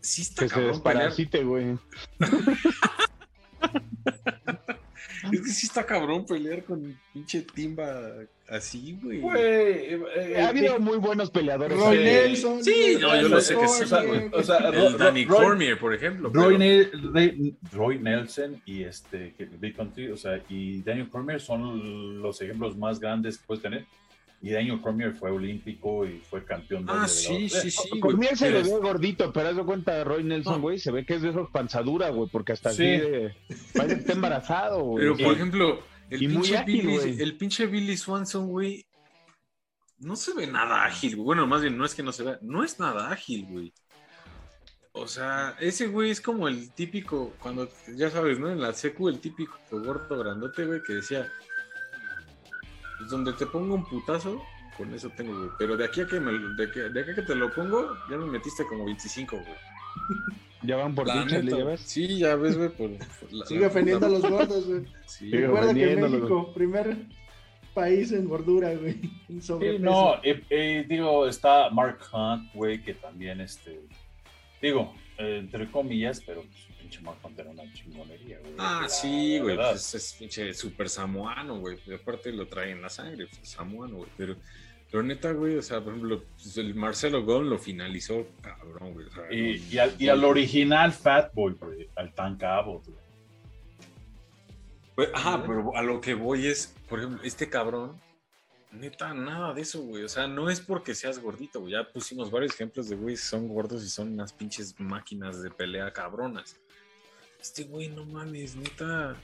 Sí está Que se cabrón desparasite, güey. [laughs] Es que sí está cabrón pelear con pinche timba así, güey. güey, eh, eh, Ha habido Big- muy buenos peleadores. Roy. Nelson. Sí, no, yo lo sé que sí, güey. o sea, El Ro- Danny Roy- Cormier, por ejemplo. Roy, pero- Roy- Roy Nelson y este que- Big Country, o sea, y Daniel Cormier son los ejemplos más grandes que puedes tener. Y Daniel Cormier fue olímpico y fue campeón Ah, de la sí, sí, sí. Cormier se le ve gordito, pero haz de cuenta de Roy Nelson, No. güey, se ve que es de esos panzadura, güey, porque hasta Sí. así de... Parece que está embarazado, güey. Pero, por ejemplo, el Y pinche, ágil, Billy, el pinche Billy Swanson, güey, no se ve nada ágil, güey. Bueno, más bien, no es que no se vea, no es nada ágil, güey. O sea, ese güey es como el típico, cuando, ya sabes, ¿no? En la secu, el típico gordo grandote, güey, que decía, pues donde te pongo un putazo, con eso tengo, güey. Pero de aquí a que, me, de, que, de aquí a que te lo pongo, ya me metiste como 25, güey. [laughs] Ya van por La ti, ¿le neta, llevas? Sí, ya ves, güey. por- [laughs] por la- Sigue la- ofendiendo a los gordos, güey. [laughs] Sí, Recuerda que México, primer país en gordura, güey. En Sí, sobrepeso. no, eh, eh, digo, está Mark Hunt, güey, que también, este, digo, eh, entre comillas, pero pues, pinche Hunt era una chingonería, güey. Ah, sí, güey, pues es pinche super samuano, güey. Aparte lo trae en la sangre, pues, es samuano, güey. Pero, pero neta, güey, o sea, por ejemplo, pues, el Marcelo Gon lo finalizó, cabrón, güey. o sea, Y, no- y al, y al original Fatboy, güey, al Tank Abbott, güey. Pues, Ajá, pero a lo que voy es, por ejemplo, este cabrón, neta, nada de eso, güey. O sea, no es porque seas gordito, güey. Ya pusimos varios ejemplos de güey, son gordos y son unas pinches máquinas de pelea cabronas. Este güey, no mames, neta,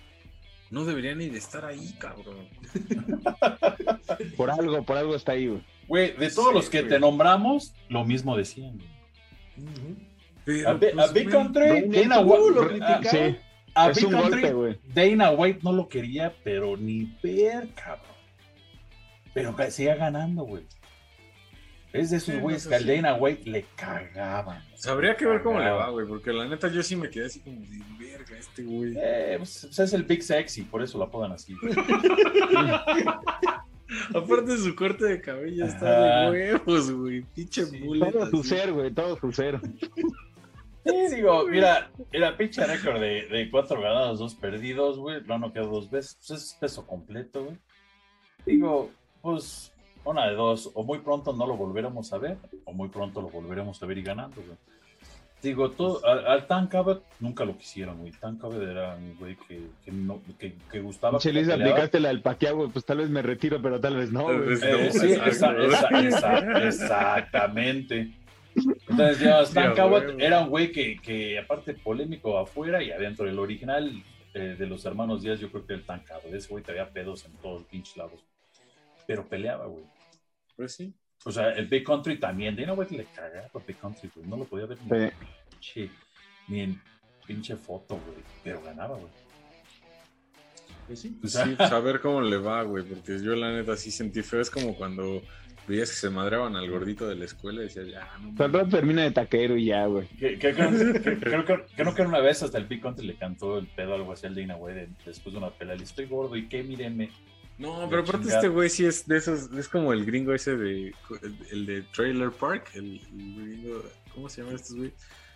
no debería ni de estar ahí, cabrón. [laughs] Por algo, por algo está ahí, güey. Güey, de todos Sí, los que güey. te nombramos, lo mismo decían. güey. Ujú. Pero, A, Bi- a pues, Big güey, Country, Dana White, Uh, lo a-. Sí, Big un Country, golpe. Dana White no lo quería, pero ni ver, cabrón. Pero que siga ganando, güey. Es de esos Sí, güeyes no, que al sí. Dana White le cagaban. Habría que ver cómo le va, güey, porque la neta yo sí me quedé así como de verga este güey. Eh, pues, pues, es el Big Sexy, por eso lo apodan así. güey. [laughs] [laughs] Aparte su corte de cabello Ajá. está de huevos, güey. Pinche Sí, mullet Todo su ser, güey, todo su ser. Sí, digo, mira, mira, pinche récord de, de cuatro ganados, dos perdidos, güey. Lo han noqueado dos veces. Pues es peso completo, güey. Digo, pues, una de dos. O muy pronto no lo volveremos a ver, o muy pronto lo volveremos a ver y ganando, güey. Digo, todo, al, al Tank Abbott nunca lo quisieron, güey. Tank Abbott era un güey que, que, no, que, que gustaba. Che, Luis, aplicaste la del paqueado, güey, pues tal vez me retiro, pero tal vez no, güey. Eh, No, sí, exacto. esa- esa- esa- exactamente. Entonces, ya, [laughs] güey. era un güey que, que, aparte, polémico afuera y adentro. El original eh, de los hermanos Díaz, yo creo que era el Tan Cabot. Ese güey traía pedos en todos los pinches lados. Pero peleaba, güey. Pues sí. O sea, el Big Country también. Dana White le cagaba a Big Country, güey. No lo podía ver ni, Sí. pinche, ni en pinche foto, güey. Pero ganaba, güey. Pues sí. O sea, Sí, pues a ver cómo le va, güey, porque yo la neta sí sentí feo. Es como cuando veías que se madreaban al gordito de la escuela y decías, ya, no Tal mames. vez termina de taquero y ya, güey. Creo, que, creo que una vez hasta el Big Country le cantó el pedo algo así al Dana de- después de una pelea. Le estoy gordo y qué, mírenme. No, pero aparte este güey sí es de esos, es como el gringo ese de, el, el de Trailer Park, el, el gringo, ¿cómo se llaman estos güey?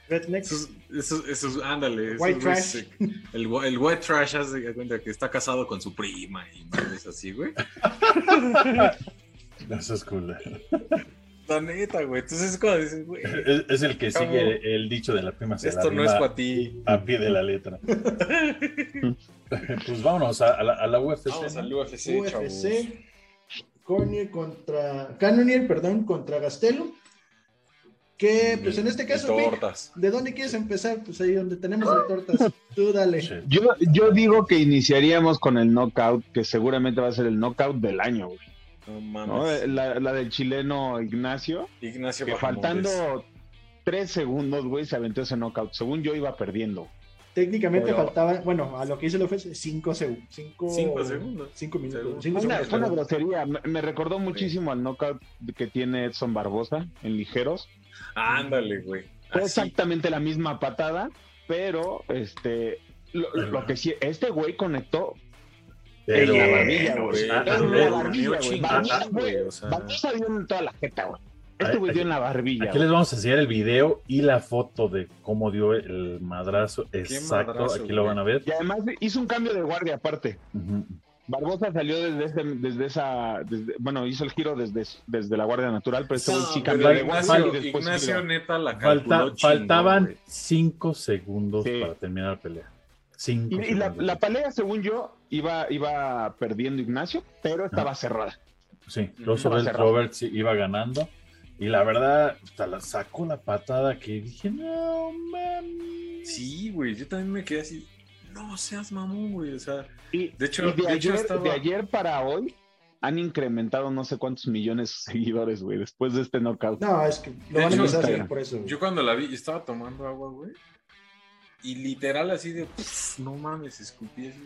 Rednecks. Esos, esos, esos, ándale. esos White güeyes, trash. El, el white trash hace cuenta que está casado con su prima y madres así, güey. Eso es cool. La neta, güey. Entonces es cuando dices, güey, Es, es el que ¿Cómo? sigue el dicho de la prima. se la esto no es para ti. A pie de la letra. [laughs] pues vámonos a, a la, a la UFC. Vamos ¿no? al UFC, chavos. UFC. Cornier contra. Cannonier, perdón, contra Gastelo. Que, pues en este caso, tortas. ¿de dónde quieres empezar? Pues ahí donde tenemos las tortas. [laughs] Tú dale. Sí. Yo, yo digo que iniciaríamos con el knockout, que seguramente va a ser el knockout del año, güey. No ¿no? mames. La, la del chileno Ignacio, Ignacio que faltando tres segundos, güey, se aventó ese knockout. Según yo iba perdiendo. Técnicamente Pero- faltaba, bueno, a lo que hizo el ofensa, 5 segundos. 5 Cinco segundos. minutos. Segundos. cinco Fue una, segundos, fue una grosería. Me, me recordó muchísimo al knockout que tiene Edson Barbosa en ligeros. Ándale, güey. Fue exactamente la misma patada, pero este lo, lo que sí, este güey conectó Pero, en la barbilla, güey. En la barbilla, güey. Barbosa dio en toda la jeta, güey. Este güey dio en la barbilla. Aquí les vamos a enseñar el video y la foto de cómo dio el madrazo. Exacto, madrazo, aquí lo van a ver. Y además hizo un cambio de guardia aparte. Barbosa salió desde, desde esa, desde- bueno, hizo el giro desde, desde la guardia natural, pero este güey sí cambió de guardia Ignacio, y después Ignacio giró. neta la Falta- calculó chingón, faltaban. 5 segundos Sí. para terminar la pelea. 5 Y, y la, la pelea, según yo, iba, iba perdiendo Ignacio, pero estaba cerrada. Sí, Roosevelt. Roberts sí iba ganando. Y la verdad, hasta la sacó la patada que dije, no mames. Sí, güey, yo también me quedé así. No seas mamón, güey. O sea, Y, De hecho- y de, de hecho ayer, estaba- de ayer para hoy han incrementado no sé cuántos millones de seguidores, güey, después de este knockout. No, es que lo De van a hecho, empezar a hacer por eso. güey. yo cuando la vi, estaba tomando agua, güey. Y literal así de, "Pff, no mames, escupí así.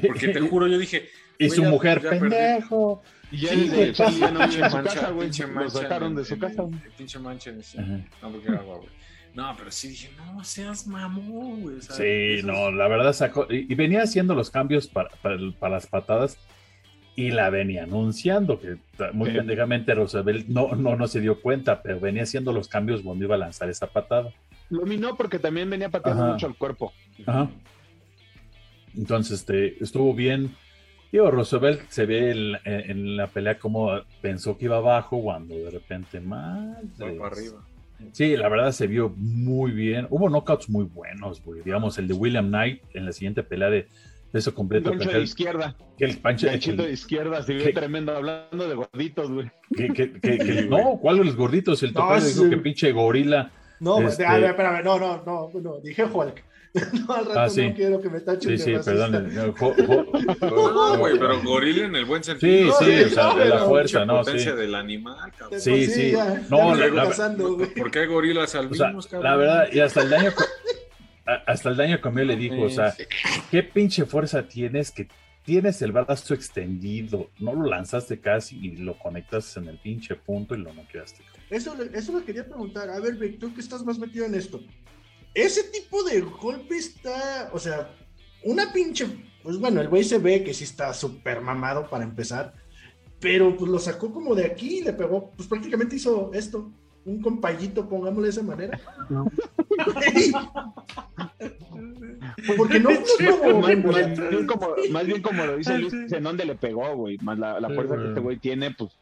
de- [laughs] Porque te juro, yo dije, Y su ya- mujer, ya perdí. pendejo. Y ya, Sí, sí, ya no en su mancha, casa, güey. pinche Lo mancha sacaron en- de su en- casa. en- Pinche mancha en ese. Ajá. No, porque era agua, güey. No, pero sí dije, no seas mamón, güey. Sí, no, la verdad sacó. Y, y venía haciendo los cambios para, para, para las patadas y la venía anunciando, que muy Sí. pendejamente Roosevelt no, no, no se dio cuenta, pero venía haciendo los cambios cuando iba a lanzar esa patada. Lo minó porque también venía pateando Ajá. mucho al cuerpo. Ajá. Entonces, este, estuvo bien. Digo, Roosevelt se ve en, en- en la pelea como pensó que iba abajo cuando de repente más. Fue para arriba. Sí, la verdad se vio muy bien. Hubo knockouts muy buenos, güey. Digamos, el de William Knight en la siguiente pelea de peso completo. gancho que de el, izquierda. que el que- de izquierda, se vio tremendo hablando de gorditos, güey. que- que- que- que- no, ¿cuál de los gorditos? El No, tocayo dijo que pinche gorila. No, Este- a ver, espérame, no, no, no, no, dije Hulk. [laughs] No, al rato Ah, sí. no quiero que me tachen Sí, sí, perdón. No, güey, pero gorila en el buen Sí, sentido. sí, o sea, de la fuerza, no, sí. potencia del animal, cabrón. De Sí, por sí. ya- No, ya la- estoy la-. ¿Por qué gorilas O sea, albinos, cabrón? la verdad, y hasta el daño, hasta el daño comió le dijo, o sea, ¿qué pinche fuerza tienes que tienes el brazo extendido? No lo lanzaste casi y lo conectas en el pinche punto y lo noqueaste. Eso, le- eso le quería preguntar. A ver, Vic, tú que estás más metido en esto. Ese tipo de golpe está, o sea, una pinche, pues bueno, el güey se ve que sí está súper mamado para empezar, pero pues lo sacó como de aquí y le pegó, pues prácticamente hizo esto, un compayito, pongámosle de esa manera. [laughs] Porque no fue como- Más, más bien como, más bien como lo dice Luis, en dónde le pegó, güey. Más la, la Sí, fuerza que este güey tiene, pues.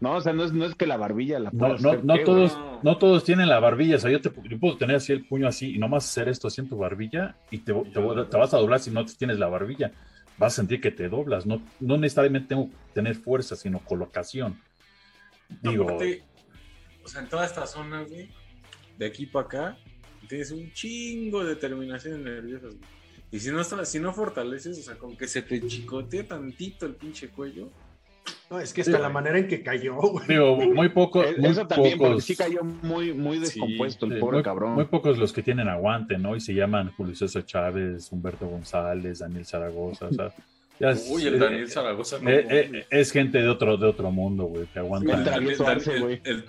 No, o sea, no es, no es que la barbilla la No, no, no ¿qué, todos, no todos tienen la barbilla, o sea, yo, te, yo puedo tener así el puño así y nomás hacer esto así en tu barbilla y te, te- te vas a doblar si no tienes la barbilla. Vas a sentir que te doblas, no, no necesariamente tengo que tener fuerza, sino colocación. Digo, Aparte, o sea, en toda esta zona, güey, de aquí para acá, tienes un chingo de terminaciones nerviosas, güey. Y si no, si no fortaleces, o sea, con que se te chicotea tantito el pinche cuello. No, es que hasta Sí, la manera en que cayó, güey. digo, muy poco, Eh, muy Eso también, porque pocos, sí cayó muy, muy Sí, descompuesto el sí, pobre muy, cabrón. muy pocos los que tienen aguante, ¿no? Y se llaman Julio César Chávez, Humberto González, Daniel Zaragoza, o sea, ya es, Uy, el eh, Daniel Zaragoza no. eh, eh, es gente de otro, de otro mundo, güey, que aguanta El el, travieso Arce, güey. el-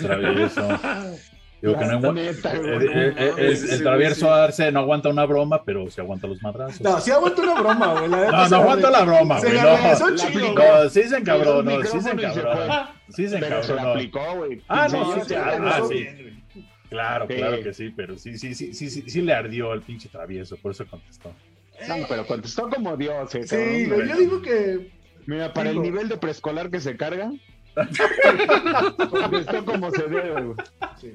travieso. [laughs] Digo que no neta, eh, güey. eh, eh, mames, el, el travieso sí. Arce no aguanta una broma, pero se aguanta los madrazos. No, sí aguanta una broma, güey. No, no aguanta la broma, güey. No, no, sí se encabronó, Puso el sí se encabronó. Sí se Pero se la encabronó. aplicó, güey. Ah, Sí, no, sí, sí, ah, sí. Claro, Sí. claro que sí, pero sí, sí, sí, sí, sí, sí le ardió al pinche travieso, por eso contestó. No, pero contestó como Dios, eh, Sí, cabrón, yo digo que. Mira, para Digo. el nivel de preescolar que se carga, [laughs] contestó como se debe, güey. sí.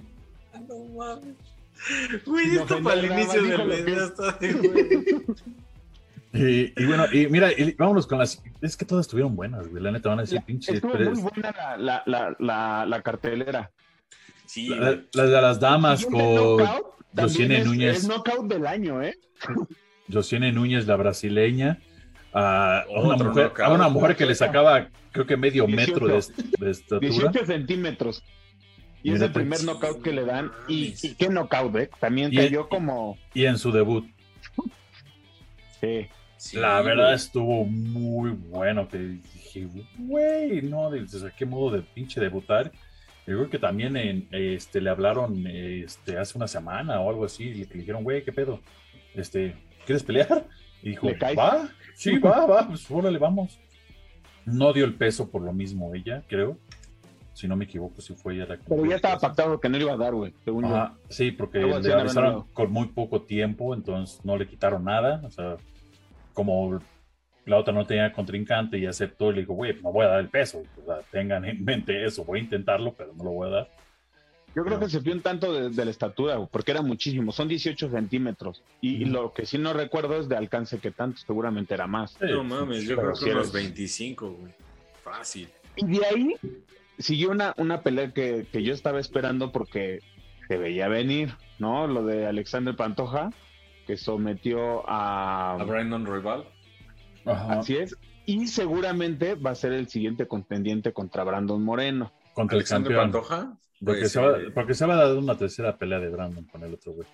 No mames. Güey, esto para el inicio del video es. está de güey. [laughs] Y, y bueno, y mira, y vámonos con las. Es que todas estuvieron buenas, güey. La neta van a decir pinche. Estuvo tres- muy buena la, la, la, la, la cartelera. Sí. Las de las damas con knockout, Josiane es, Núñez. Es knockout del año, ¿eh? [laughs] Josiane Núñez, la brasileña, a una mujer, knockout. a una mujer que le sacaba, creo que medio 18. metro de, de estatura. 18 centímetros. Y es el primer pues, knockout que le dan. Y, y qué knockout, ¿eh? También Y- cayó como. Y en su debut. Sí. Sí, La güey. verdad estuvo muy bueno. Que dije, güey, no, ¿desde qué modo de pinche debutar? Yo creo que también en, este, le hablaron este, hace una semana o algo así. Y le dijeron, güey, ¿qué pedo? Este, ¿Quieres pelear? Y dijo, va, sí, [laughs] va, va, pues órale, vamos. No dio el peso por lo mismo ella, creo. Si no me equivoco, si fue ella la que. Pero ya estaba pactado que no le iba a dar, güey. Según yo. Ajá, sí, porque le avisaron con muy poco tiempo, entonces no le quitaron nada. O sea, como la otra no tenía contrincante y aceptó, y le dijo, güey, no voy a dar el peso. O sea, tengan en mente eso, voy a intentarlo, pero no lo voy a dar. Yo creo que se vio un tanto de, de la estatura, güey, porque era muchísimo. Son 18 centímetros. Y, lo que sí no recuerdo es de alcance que tanto. Seguramente era más. Sí, No mames, yo creo que eres- unos 25, güey. Fácil. Y de ahí siguió una, una pelea que, que yo estaba esperando porque se veía venir, ¿no? Lo de Alexander Pantoja, que sometió a... A Brandon Rival. Ajá. Así es. Y seguramente va a ser el siguiente contendiente contra Brandon Moreno. Contra el Alexander campeón. Pantoja. Porque, pues, se va, eh, porque se va a dar una tercera pelea de Brandon con el otro güey.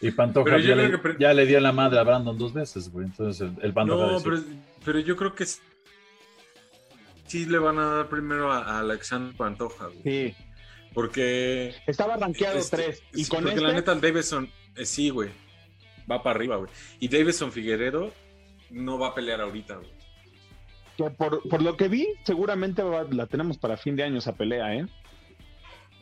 Y Pantoja ya le, que pre- ya le dio la madre a Brandon dos veces, güey. Entonces el, el Pantoja No, pero, pero yo creo que sí le van a dar primero a, a Alexander Pantoja, güey. Sí. Porque. Estaba rankeado este, 3. Y sí, con porque este... la neta, el Davidson, eh, sí, güey. Va para arriba, güey. Y Davidson Figueredo no va a pelear ahorita, güey. que por, por lo que vi, seguramente va- la tenemos para fin de año esa pelea, ¿eh?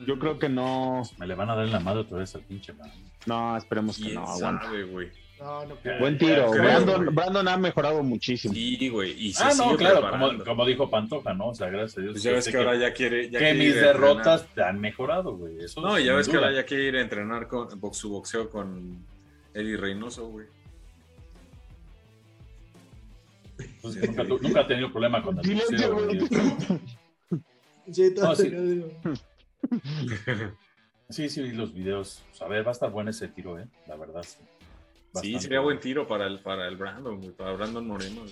Yo creo que no... me le van a dar la madre otra vez al pinche man. No, esperemos que ¿Quién no, aguanta. sabe, güey? No, no Buen tiro. creo, Brandon, güey. Brandon ha mejorado muchísimo. Sí, güey. Y se Ah, no, sigue claro, como, como dijo Pantoja, ¿no? O sea, gracias a Dios. Pues ya ves que ahora ya quiere. Ya que quiere mis ir a entrenar. derrotas te han mejorado, güey. Eso No, y ya ves que ahora ya quiere ir a entrenar con box- su boxeo con Eddie Reynoso, güey. Pues, nunca, ha tenido problema con el boxeo, güey. [laughs] Sí, todo No, sí. [laughs] Sí, sí, vi los videos. Pues, a ver, va a estar bueno ese tiro, ¿eh? La verdad, sí. Sí, Bastante sería bueno. buen tiro para el, para el Brandon, güey, para Brandon Moreno,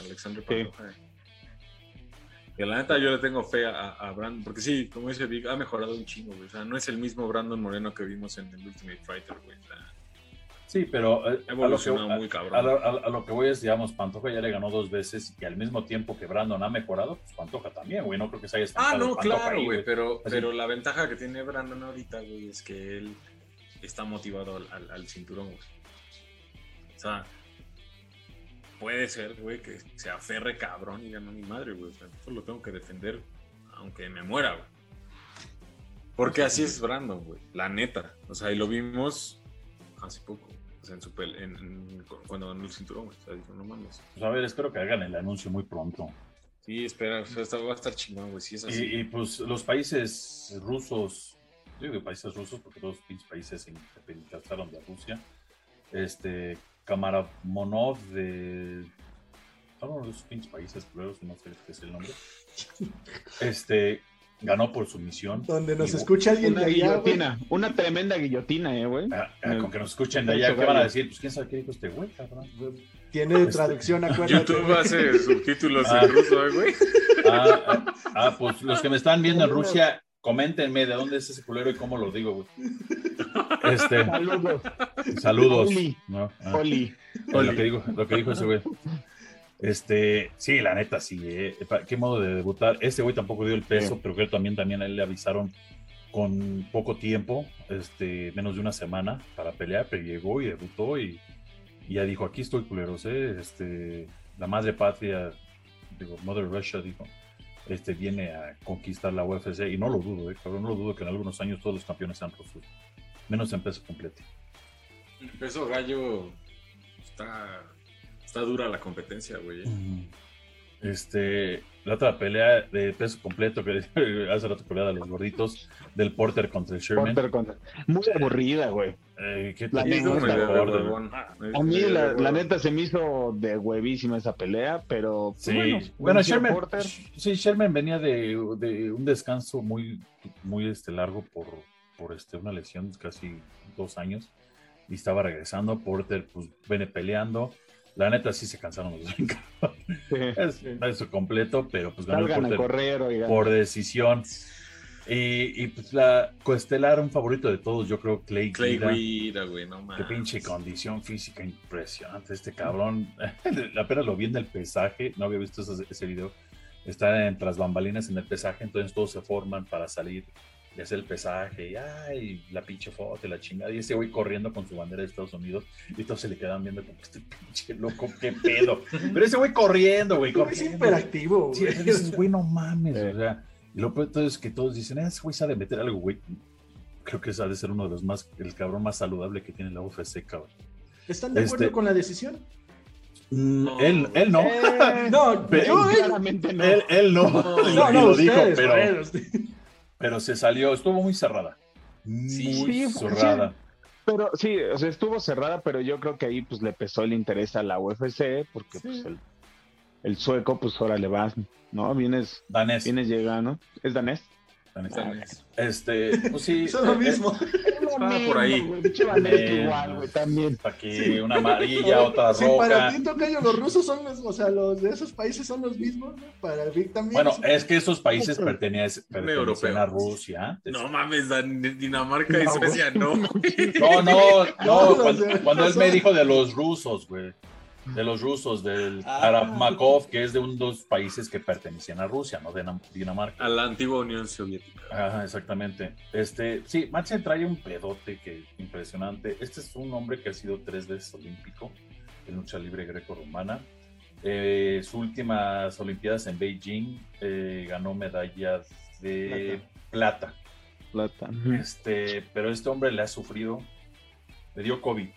Alexander Sí. Pantoja. Y la neta yo le tengo fe a, a Brandon, porque sí, como dice Vic, ha mejorado un chingo, güey. O sea, no es el mismo Brandon Moreno que vimos en el Ultimate Fighter, güey. O sea, Sí, pero eh, ha a, lo que, evolucionado muy cabrón. a- a lo que voy es, digamos, Pantoja ya le ganó dos veces y al mismo tiempo que Brandon ha mejorado, pues Pantoja también, güey. No creo que se haya Ah, no, Pantoja claro, ahí, güey, pero, Así. pero la ventaja que tiene Brandon ahorita, güey, es que él está motivado al, al- al cinturón, güey. Sea, puede ser, güey, que se aferre cabrón y diga, no, mi madre, güey, o sea, esto lo tengo que defender aunque me muera, güey. Porque así es Brandon, güey, la neta. O sea, y lo vimos hace poco, o sea, en su pel- en- en- cuando ganó el cinturón, güey. O sea, dijo, no mames. Pues a ver, espero que hagan el anuncio muy pronto. Sí, espera, o sea, esto va a estar chingón, güey, si es así. Y, y, pues los países rusos, yo digo países rusos porque todos los países se independizaron de Rusia. Este, Kamaramonov de. Son uno de esos pinches países culeros, no sé qué es el nombre. [laughs] Este, ganó por sumisión. Donde nos Y- escucha alguien Una de allá, guillotina. Una tremenda guillotina, ¿eh, güey? Ah, ah, con que nos escuchen de allá, ¿qué van a decir? Pues quién sabe qué dijo este güey, cabrón. Tiene traducción, [laughs] acuérdate. YouTube hace subtítulos Ah. en ruso, ¿eh, güey. Ah, ah, ah, pues los que me están viendo en Rusia, coméntenme de dónde es ese culero y cómo lo digo, güey. Este, Saludos, saludos. Oli. ¿no? Ah. Oli. Lo que dijo, lo que dijo ese güey. Este, sí, la neta, sí. eh, ¿Qué modo de debutar? Este güey tampoco dio el peso, Sí. pero creo que también, también a él le avisaron con poco tiempo, este, menos de una semana para pelear, pero llegó y debutó y, y ya dijo, aquí estoy culeros, eh, este, la madre patria, digo, Mother Russia, dijo, este, viene a conquistar la UFC y no lo dudo, eh, cabrón, no lo dudo que en algunos años todos los campeones sean rusos, menos en peso completo. El peso gallo está, está dura la competencia, güey. ¿eh? Este, la otra pelea de peso completo que [laughs] hace rato pelea de los gorditos del Porter contra el Sherman. Porter contra- Muy aburrida, güey. Eh, ¿qué La neta, huevón. A mí, la, neta, se me hizo de huevísima esa pelea, pero Sí, bueno, bueno, Sherman, Porter. sí, Sherman venía de, de un descanso muy, muy este, largo por, por este, una lesión, casi dos años, y estaba regresando. Porter, pues, viene peleando. La neta, sí se cansaron los dos. [laughs] Sí. es, es completo, pero pues ganó Porter correr, oigan. por decisión. Y, y, pues la coestelar, un favorito de todos, yo creo, Clay, Clay Guida. Guida, güey, no Qué mames. pinche condición física impresionante este cabrón. [laughs] Apenas lo vi en el pesaje, no había visto ese, ese video. Está en tras bambalinas en el pesaje, entonces todos se forman para salir y hacer el pesaje. Y ay, la pinche foto, la chingada. Y ese güey corriendo con su bandera de Estados Unidos. Y todos se le quedan viendo como este pinche loco, qué pedo. [laughs] Pero ese güey corriendo, güey, Es corriendo. hiperactivo, Sí, güey. dices, güey, no mames. O sea, y lo peor es que todos dicen, "Ah, ese güey sabe meter algo, güey. Creo que ese ha de ser uno de los más, el cabrón más saludable que tiene la UFC, cabrón. ¿Están de acuerdo Este- con la decisión? No. él, él no. Eh, No, [laughs] Pero- yo, eh, claramente no. Él, él no. No, [laughs] no, lo no, dijo, ustedes, pero, usted- pero se salió, estuvo muy cerrada. Muy Sí, cerrada. Pero sí, o sea, estuvo cerrada, pero yo creo que ahí pues le pesó el interés a la UFC, porque Sí. pues el, el sueco, pues ahora le vas, ¿no? Vienes, Danés. vienes llegando. ¿Es danés? danés. Este, pues sí. [laughs] Son lo eh, mismo. Por ahí. Eh, igual, güey, también. Aquí una amarilla, [laughs] otra Sí, para roja. ti, Tocayo, los rusos son los, o sea, los de esos países son los mismos, ¿no? Para Vic también. Bueno, es que esos países pertenecen, a Rusia. No mames, Dinamarca y No, Suecia, [laughs] no. No, [laughs] no, no, No, cuando, cuando él me dijo de los rusos, güey. De los rusos, del Ah. Arabmakov, que es de unos países que pertenecían a Rusia, no de Nam- Dinamarca. A la antigua Unión Soviética. Ajá, exactamente. Este, sí, Madsen trae un pedote que impresionante. Este es un hombre que ha sido tres veces olímpico en lucha libre greco-romana. Eh, sus últimas Olimpiadas en Beijing eh, ganó medalla de plata. Plata. Este, pero este hombre le ha sufrido, le dio COVID,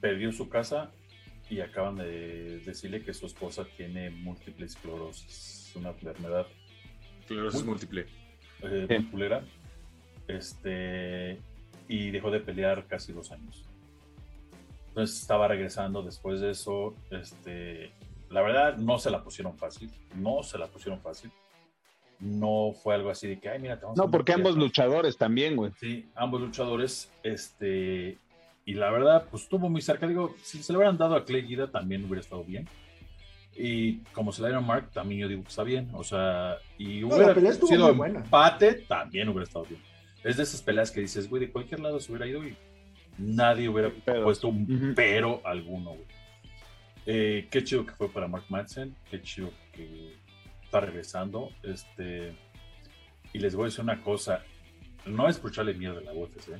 perdió su casa y acaban de decirle que su esposa tiene múltiple esclerosis, una enfermedad Esclerosis múltiple. eh, Sí. Este, y dejó de pelear casi dos años. Entonces estaba regresando después de eso. Este, la verdad, no se la pusieron fácil. No se la pusieron fácil. No fue algo así de que, ay, mira, te vamos a No, porque meter". ambos luchadores también, güey. Sí, ambos luchadores, este, y la verdad, pues estuvo muy cerca. Digo, si se le hubieran dado a Clay Guida, también hubiera estado bien. Y como se le dieron a Mark, también yo digo que está bien. O sea, y No, la hubiera pelea estuvo sido empate, también hubiera estado bien. Es de esas peleas que dices, güey, de cualquier lado se hubiera ido y nadie hubiera Pero- puesto un Ujú. pero alguno, güey. Eh, qué chido que fue para Mark Madsen, qué chido que está regresando. Este, y les voy a decir una cosa, no es por echarle miedo a la UFC,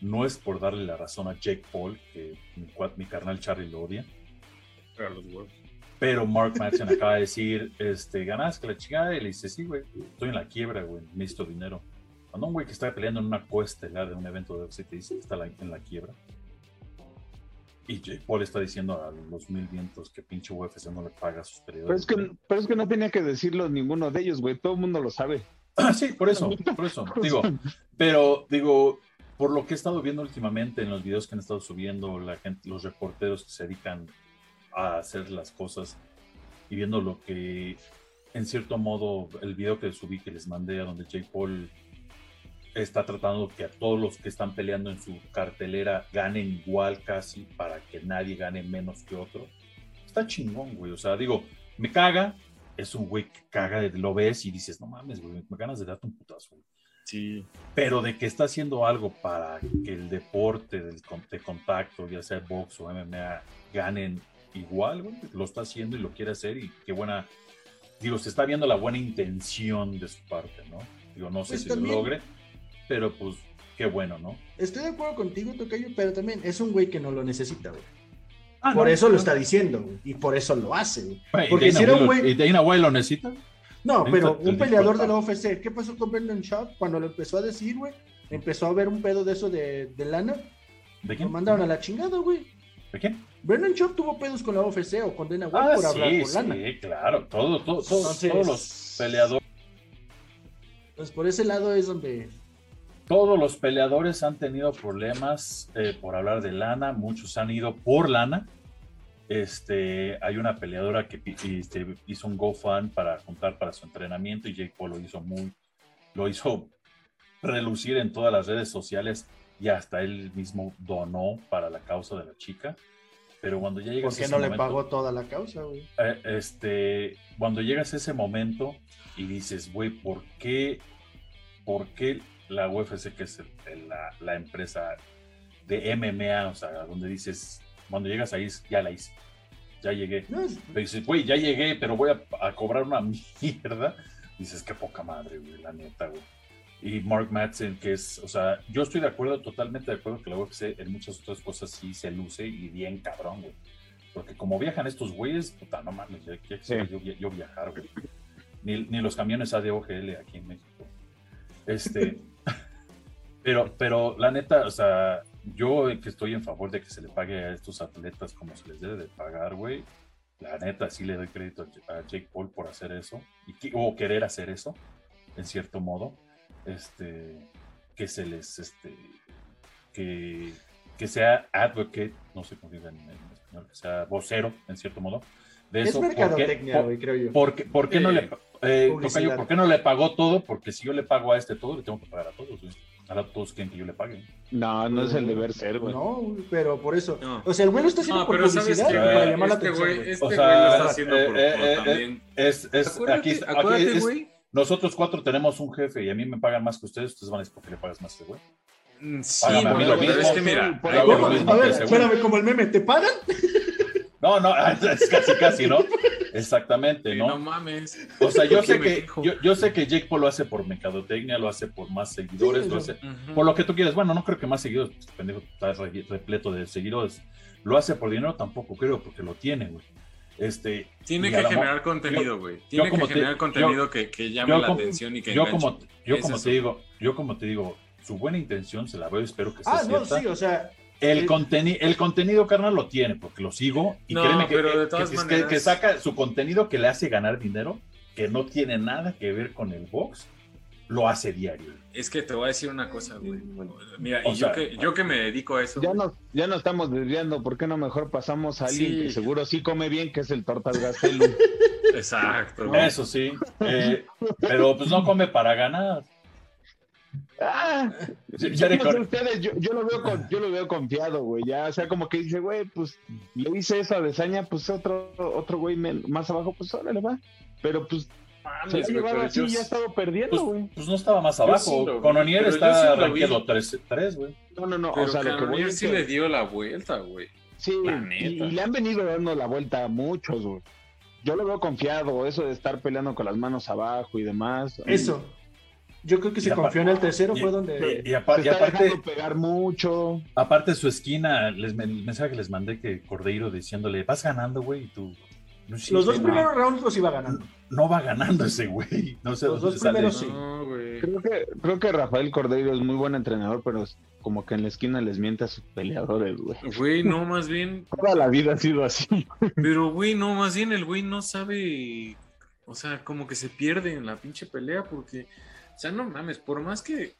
no es por darle la razón a Jake Paul, que mi, mi carnal Charlie lo odia, Pero los huevos. pero Mark Madsen acaba de decir, este, ganas que la chingada, y le dice, sí, güey, estoy en la quiebra, güey, necesito dinero. Cuando un güey que está peleando en una coestelar de un evento de UFC te dice que está la- en la quiebra. Y Jake Paul está diciendo a los mil vientos que pinche UFC no le paga a sus Pero peleadores. es, que, pero es que no tenía que decirlo ninguno de ellos, güey. Todo el mundo lo sabe. Ah, [clears throat] sí, por eso, por eso. [laughs] Digo, pero digo, por lo que he estado viendo últimamente en los videos que han estado subiendo, los reporteros que se dedican a hacer las cosas y viendo lo que, en cierto modo, el video que subí que les mandé a donde Jake Paul está tratando que a todos los que están peleando en su cartelera ganen igual casi para que nadie gane menos que otro. Está chingón, güey. O sea, digo, me caga. Es un güey que caga, lo ves y dices, no mames, güey, me ganas de darte un putazo, güey Sí. pero de que está haciendo algo para que el deporte del, con- de contacto, ya sea box o MMA, ganen igual, güey, lo está haciendo y lo quiere hacer y qué buena, digo, se está viendo la buena intención de su parte, ¿no? Digo, no sé Pues si también- lo logre, pero pues qué bueno, ¿no? Estoy de acuerdo contigo, Tocayo, pero también es un güey que no lo necesita, güey. Ah, Por no, eso lo no. está diciendo, güey. Y por eso lo hace, güey. Güey, ¿y porque Dana si era un White lo- güey- ¿Y Dana White lo necesita? No, pero un peleador de la. UFC, ¿qué pasó con Brendan Schaub cuando lo empezó a decir, güey? Empezó a ver un pedo de eso de, de lana. ¿De Lo quién? mandaron a la chingada, güey. ¿De quién? Brendan Schaub tuvo pedos con la UFC o con Dana White Ah, por hablar sí, por lana. sí, claro, todo, todo, todo- Entonces- todos los peleadores. Entonces, por ese lado es donde. Todos los peleadores han tenido problemas eh, por hablar de lana, muchos han ido por lana. Este, hay una peleadora que este, hizo un GoFund para juntar para su entrenamiento y Jake Paul lo hizo muy, lo hizo relucir en todas las redes sociales y hasta él mismo donó para la causa de la chica. Pero cuando ya llegas ¿Por qué no le pagó toda la causa, güey? eh, este, cuando llegas a ese momento y dices, güey, ¿por qué, ¿por qué la UFC, que es el- el- la, la empresa de MMA, o sea, donde dices, cuando llegas ahí, es, ya la hice, ya llegué. No, es- Pero dices, güey, ya llegué, pero voy a, a cobrar una [laughs] mierda. Dices, qué poca madre, güey, la neta, güey. Y Mark Madsen, que es, o sea, yo estoy de acuerdo, totalmente de acuerdo que la UFC en muchas otras cosas sí se luce y bien cabrón, güey. Porque como viajan estos güeyes, puta, no mames, ya quisiera Sí. yo, yo viajar, güey. Ni, ni los camiones ADOGL aquí en México. Este, [laughs] pero, pero la neta, o sea, yo que estoy en favor de que se le pague a estos atletas como se les debe de pagar, güey. La neta, sí le doy crédito a Jake Paul por hacer eso, y o querer hacer eso, en cierto modo. Este, que se les, este, que, que sea advocate, no sé cómo digan en, en español, que sea vocero, en cierto modo, de es eso. ¿Por qué- mercadotecnia, güey, creo yo. ¿Por qué, por qué no le eh, Publicidad. tocayo, ¿por qué no le pagó todo? Porque si yo le pago a este todo, le tengo que pagar a todos. güey. A todos quieren que yo le pague. No, no es el deber ser, güey. No, güey, pero por eso. No. O sea, el güey lo está haciendo No, por publicidad, que, güey, para llamar la este atención. güey, güey. este O güey sea, lo está haciendo eh, por, eh, por eh, también. Es, es, Acuérdate, aquí, aquí acuérdate, es- güey. nosotros cuatro tenemos un jefe y a mí me pagan más que ustedes. Ustedes van a decir, ¿por qué le pagas más a este güey? Mm, Sí, Págame a mí güey, lo pero mismo. es que mira, Por lo mismo A que ver, güey. espérame, como el meme, ¿te pagan? No, no, [laughs] es casi, casi, ¿no? Exactamente, Sí, ¿no? no mames. O sea, yo ¿Por qué sé que yo, yo sé que Jake Paul lo hace por mercadotecnia, lo hace por más seguidores, Sí, lo hace por lo que tú quieras. Bueno, no creo que más seguidores, pues, pendejo, está re- repleto de seguidores. Lo hace por dinero, tampoco creo, porque lo tiene, güey. Este, Tiene que generar contenido, güey. Tiene que generar contenido que, que llame yo la como- atención y que yo enganche. como, yo Es como eso. te digo, yo como te digo, su buena intención se la veo, espero que sea Ah, no, sí, o sea, El, Eh, conteni- el contenido, carnal, lo tiene, porque lo sigo. Y No, créeme que, pero de que- todas que- maneras- que saca su contenido que le hace ganar dinero, que no tiene nada que ver con el box, lo hace diario. Es que te voy a decir una cosa, güey. Mira, y yo, sea, que, yo que me dedico a eso. Ya güey, nos, ya nos estamos desviando, ¿por qué no mejor pasamos a alguien Sí. que seguro sí come bien, que es el Tortas Gastelum? [laughs] Exacto. No. Eso sí. eh, pero pues no come para ganar. Ah, Ya yo no sé recuerdo- ustedes, yo, yo lo veo con, yo lo veo confiado, güey. Ya, o sea, como que dice, güey, pues le hice eso a Desaña, pues otro, otro güey más abajo, pues órale va. Pero pues Mames, se lo güey, así yo y ya estado perdiendo, Pues, güey. pues no estaba más sí abajo. Con Oniel está rankeado 3, güey. No, no, no, Pero o sea, lo que voy sí que- le dio la vuelta, güey. Sí, y le han venido dando la vuelta a muchos, güey. Yo lo veo confiado, eso de estar peleando con las manos abajo y demás. eso. Yo creo que se Y confió en el tercero, y- fue donde. Y, apa- y está aparte, dejando pegar mucho. aparte su esquina, les, el mensaje que les mandé que Cordeiro diciéndole, vas ganando, güey, y tú. No, sí, Los dos no, primeros rounds los iba ganando. no va ganando ese güey. No sé Los dónde dos sale. primeros sí. No, güey. Creo que, creo que Rafael Cordeiro es muy buen entrenador, pero es como que en la esquina les miente a sus peleadores, güey. Güey, no, más bien. Toda la vida ha sido así. Pero, güey, no, más bien el güey no sabe. O sea, como que se pierde en la pinche pelea porque. O sea, no mames, por más que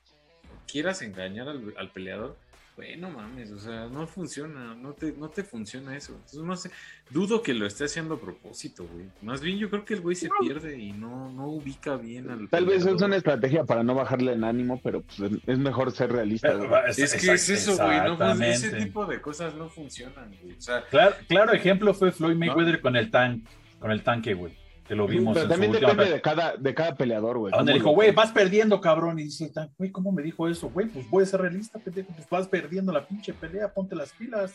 quieras engañar al, al peleador, güey, no mames, o sea, no funciona, no te, no te funciona eso. Entonces, no sé, dudo que lo esté haciendo a propósito, güey. Más bien yo creo que el güey se pierde y no, no ubica bien al Tal vez es una estrategia para no bajarle en ánimo, pero pues, es mejor ser realista. Pero, güey. Es que es eso, güey, no, pues, ese Exactamente. tipo de cosas no funcionan, güey. O sea, Claro, claro ejemplo fue Floyd Mayweather con el tank, con el tanque, güey. Que lo vimos Pero en también su depende de cada, de cada peleador, güey. Donde Cómo dijo, güey, vas perdiendo, cabrón. Y dice, el tank, güey, ¿cómo me dijo eso? Güey, pues voy a ser realista, pendejo. Pues vas perdiendo la pinche pelea, ponte las pilas.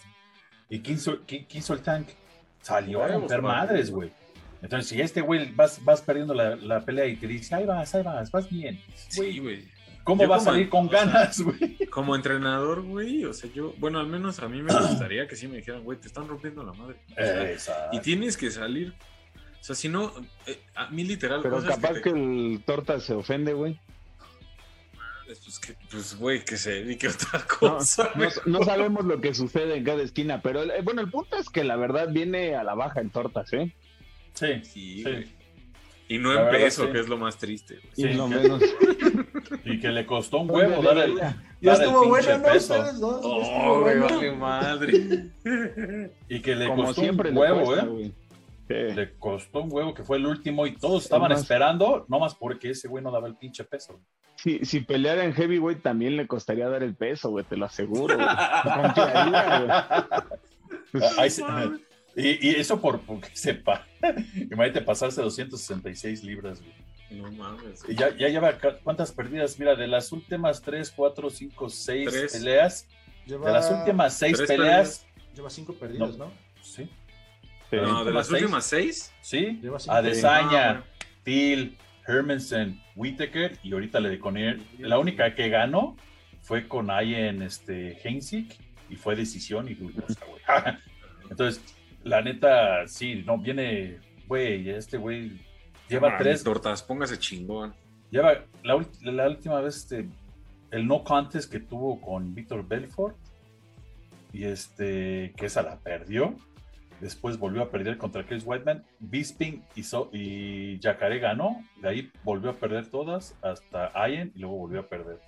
¿Y qué hizo, qué- qué hizo el tank? Salió a romper madres, güey. Entonces, si este güey vas, vas perdiendo la, la pelea y te dice, ahí vas, ahí vas, vas bien. sí, güey. ¿Cómo Yo vas a salir con ganas, [laughs] güey? Como entrenador, güey, o sea, yo, bueno, al menos a mí me gustaría que sí me dijeran, güey, te están rompiendo la madre. O sea, y tienes que salir. O sea, si no, eh, a mí literal, Pero capaz te- que el torta se ofende, güey. Pues, que, pues, güey, que se dedique a otra No, cosa. no, no sabemos lo que sucede en cada esquina, pero eh, bueno, el punto es que la verdad viene a la baja en tortas, ¿eh? Sí, Sí. Y no La en verdad, peso, sí. que es lo más triste. güey. Y Sí. lo menos. [laughs] Y que le costó un huevo dar el, Ya dar el estuvo pinche bueno, ¿no? peso. Ustedes dos. ya Oh, güey, bueno. vale madre. [laughs] Y que le Como costó siempre un huevo, cuesta, ¿eh? güey. Sí. Le costó un huevo que fue el último y todos estaban más- esperando, nomás porque ese güey no daba el pinche peso. Si, si peleara en heavyweight también le costaría dar el peso, güey, te lo aseguro. güey. [laughs] Confiaría, güey. Ah, ahí se- y, y eso por porque sepa. [laughs] Imagínate pasarse 266 libras, güey. No mames. Y ya, ya lleva cuántas perdidas. Mira, de las últimas 3, 4, 5, 6 Tres. peleas, Lleva, de las últimas 6 Tres peleas, lleva cinco perdidas, ¿no? Sí. No, de las seis. últimas seis. sí, cinco. Adesanya, No, Thiel, Hermansen, Whittaker y ahorita le con él. La única que ganó fue con Ayen este, Heinzig y fue decisión y. [laughs] Entonces, la neta, sí, no, viene, güey, este güey lleva Órale, tres, tortas, póngase chingón. lleva la última vez, este, el no contest que tuvo con Víctor Belfort y este, que esa la perdió. Después volvió a perder contra Chris Whiteman. Bisping y, so y Jacare ganó. De ahí volvió a perder todas hasta Ayen y luego volvió a perder.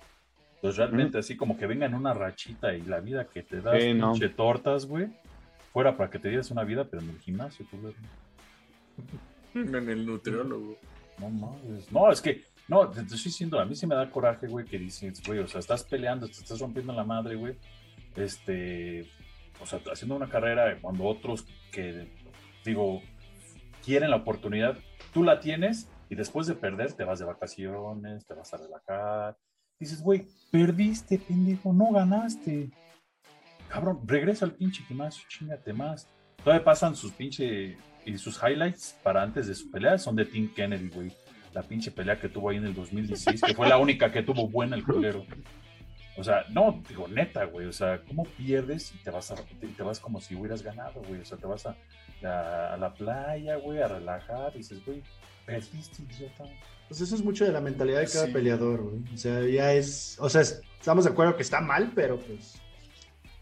Entonces realmente así como que venga en una rachita y la vida que te das, Sí, no. pinche tortas, güey. Fuera para que te dieras una vida, pero en el gimnasio, tú, güey. En el nutriólogo. No mames. No, es que, no, te estoy diciendo, a mí sí me da coraje, güey, que dices, güey, o sea, estás peleando, te estás rompiendo la madre, güey. Este, o sea, haciendo una carrera cuando otros que, digo, quieren la oportunidad, tú la tienes y después de perder te vas de vacaciones, te vas a relajar. Dices, güey, perdiste, pendejo, no ganaste. Cabrón, regresa al pinche gimnasio, chingate más. Todavía pasan sus pinche y sus highlights para antes de su pelea son de Tim Kennedy, güey. La pinche pelea que tuvo ahí en el 2016, que fue la única que tuvo buena el culero. O sea, no, digo, neta, güey. O sea, ¿cómo pierdes y te vas a, te, te vas como si hubieras ganado, güey? O sea, te vas a, a, a la playa, güey, a relajar. Y dices, güey, perdiste, idiota. Pues eso es mucho de la mentalidad de cada Sí. peleador, güey. O sea, ya es. O sea, es- estamos de acuerdo que está mal, pero pues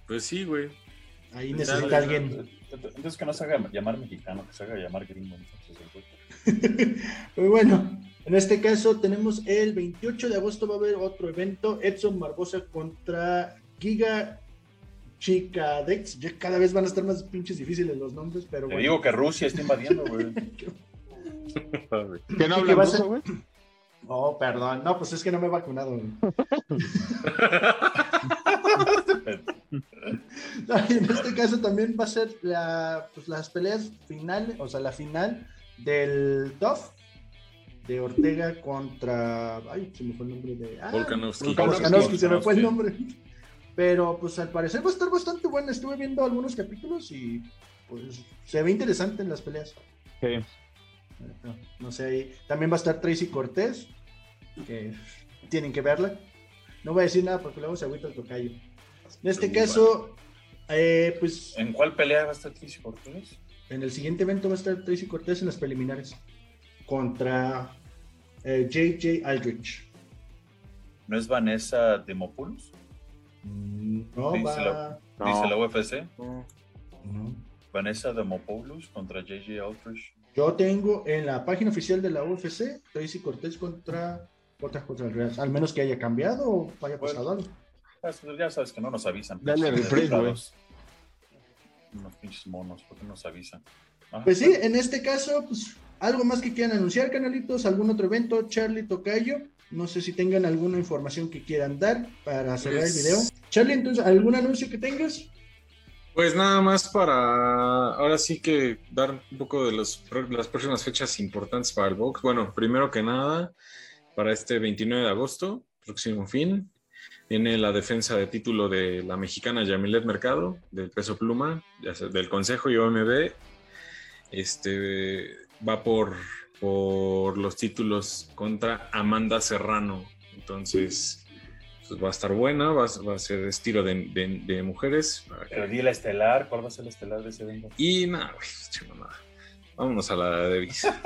Pues sí, güey. ahí necesita dale. alguien. Entonces que no se haga llamar mexicano, que se haga llamar gringo. Entonces. Muy [laughs] bueno, en este caso tenemos el 28 de agosto va a haber otro evento, Edson Barbosa contra Giga Chicadex. Ya cada vez van a estar más pinches difíciles los nombres, pero Te bueno. digo que Rusia está invadiendo, güey. [laughs] [laughs] ¿Que no ¿Y qué hablan va a ser? ruso, güey? Oh, perdón. No, pues es que no me he vacunado. güey. No, y en este caso también va a ser la, pues, las peleas finales, o sea, la final del TOF de Ortega contra. Ay, se me fue el nombre de. Ah, Volkanovski. Volkanovski, se me fue el nombre. Pero pues al parecer va a estar bastante buena. Estuve viendo algunos capítulos y pues se ve interesante en las peleas. Sí. No, no sé, ahí también va a estar Tracy Cortés, que tienen que verla. No voy a decir nada porque luego se agüita el tocayo. En este caso, eh, pues ¿En cuál pelea va a estar Tricio Cortés? en el siguiente evento va a estar Tracy Cortés en las preliminares contra eh, JJ Aldrich. ¿No es Vanessa Demopoulos? No va. No. Dice la UFC. No. no. Vanessa Demopoulos contra JJ Aldrich. Yo tengo en la página oficial de la UFC Tracy Cortés contra Cortés contra el Real. Al menos que haya cambiado o haya Bueno. pasado algo. Ah, Ya sabes que no nos avisan. Dale refresh, güey. Unos pinches monos, ¿por qué nos avisan? Ajá. Pues sí, en este caso, pues algo más que quieran anunciar, canalitos, algún otro evento, Charlie Tocayo. No sé si tengan alguna información que quieran dar para cerrar el Pues- video. Charlie, entonces, ¿algún anuncio que tengas? Pues nada más para ahora sí que dar un poco de los, las próximas fechas importantes para el box. Bueno, primero que nada, para este 29 de agosto, próximo fin, viene la defensa de título de la mexicana Yamilet Mercado, del peso pluma, del Consejo y OMB. Este va por, por los títulos contra Amanda Serrano. Entonces, pues va a estar buena, va, a- va a ser estilo de, de- de mujeres. Pero di la estelar, ¿cuál va a ser la estelar de ese evento? y nada, mamada. Vámonos a la de Davis. [laughs]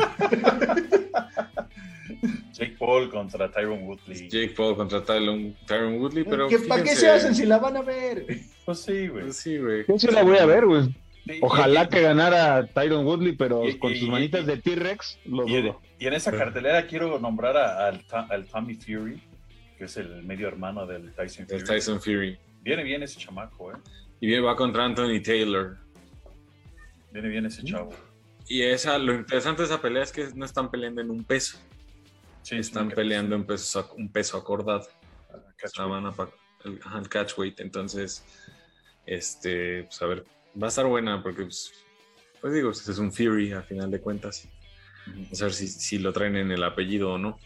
Jake Paul contra Tyron Woodley. Jake Paul contra Tyron, Tyron Woodley, pero. ¿Qué- ¿Para qué se hacen si la van a ver? Pues sí, güey. Pues sí, güey. Yo sí la voy a ver, güey. Ojalá que ganara Tyron Woodley, pero Y- con y- sus y- manitas de T-Rex, lo Y en, dudo. y en esa cartelera quiero nombrar a- al, Tommy Fury, que es el medio hermano del Tyson Fury. El Tyson Fury. Viene bien ese chamaco, ¿eh? Y bien va contra Anthony Taylor. Viene bien ese chavo. Y esa, lo interesante de esa pelea es que no están peleando en un peso, Sí, están peleando en un peso acordado. catch La van a pa- el, el catch weight. Entonces, este, pues a ver Va a estar buena porque, pues, pues digo, este es un Fury a final de cuentas. Vamos a ver si, si lo traen en el apellido o no.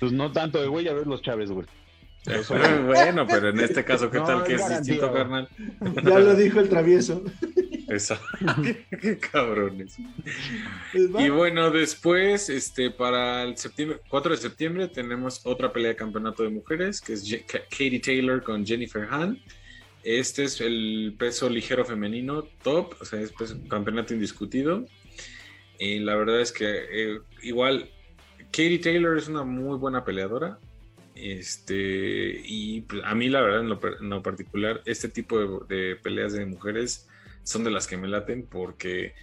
Pues no tanto de güey, a ver los Chávez, güey. [laughs] [laughs] Bueno, pero en este caso, ¿qué No, tal que es garantía, distinto, güey. carnal? [laughs] Ya lo dijo el travieso. Eso. Qué cabrones. Pues. Y bueno, después, este, para el septiembre, 4 de septiembre, tenemos otra pelea de campeonato de mujeres, que es Je- Katie Taylor con Jennifer Han. Este es el peso ligero femenino top, o sea, es peso- campeonato indiscutido. Y la verdad es que eh, igual, Katie Taylor es una muy buena peleadora. Este, y pues, a mí, la verdad, en lo, particular, este tipo de, peleas de mujeres son de las que me laten porque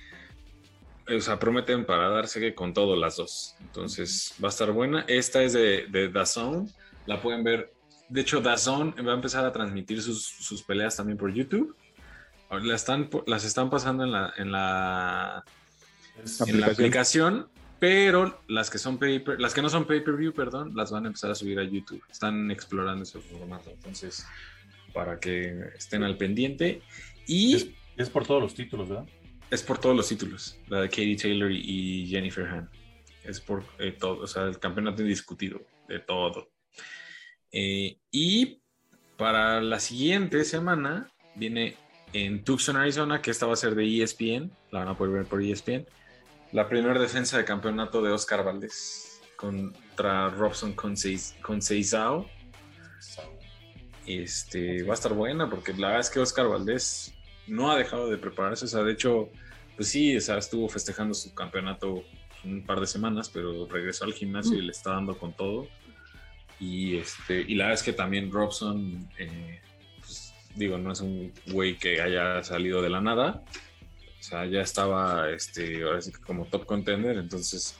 o sea, prometen para darse con todo las dos. Entonces va a estar buena. Esta es de, de DAZN. La pueden ver. De hecho, DAZN va a empezar a transmitir sus, sus peleas también por YouTube. La están, las están pasando en la, en la, Es- en la Aplicación. aplicación, pero las que son pay per- las que no son pay per view, perdón, las van a empezar a subir a YouTube. Están explorando ese formato. Entonces, para que estén al pendiente. Y es, es por todos los títulos, ¿verdad? es por todos los títulos, la de Katie Taylor y Jennifer Han. Es por eh, todo, o sea, el campeonato indiscutido de todo. Eh, y para la siguiente semana viene en Tucson, Arizona, que esta va a ser de ESPN, la van a poder ver por ESPN, la primera defensa de campeonato de Oscar Valdés contra Robson Conceiz- Conceizao. Este, va a estar buena porque la verdad es que Oscar Valdés no ha dejado de prepararse. O sea, de hecho, pues sí, o sea, estuvo festejando su campeonato un par de semanas, pero regresó al gimnasio y le está dando con todo. Y, este, y la verdad es que también Robson, eh, pues, digo, no es un güey que haya salido de la nada. O sea, ya estaba este, ahora sí que como top contender, entonces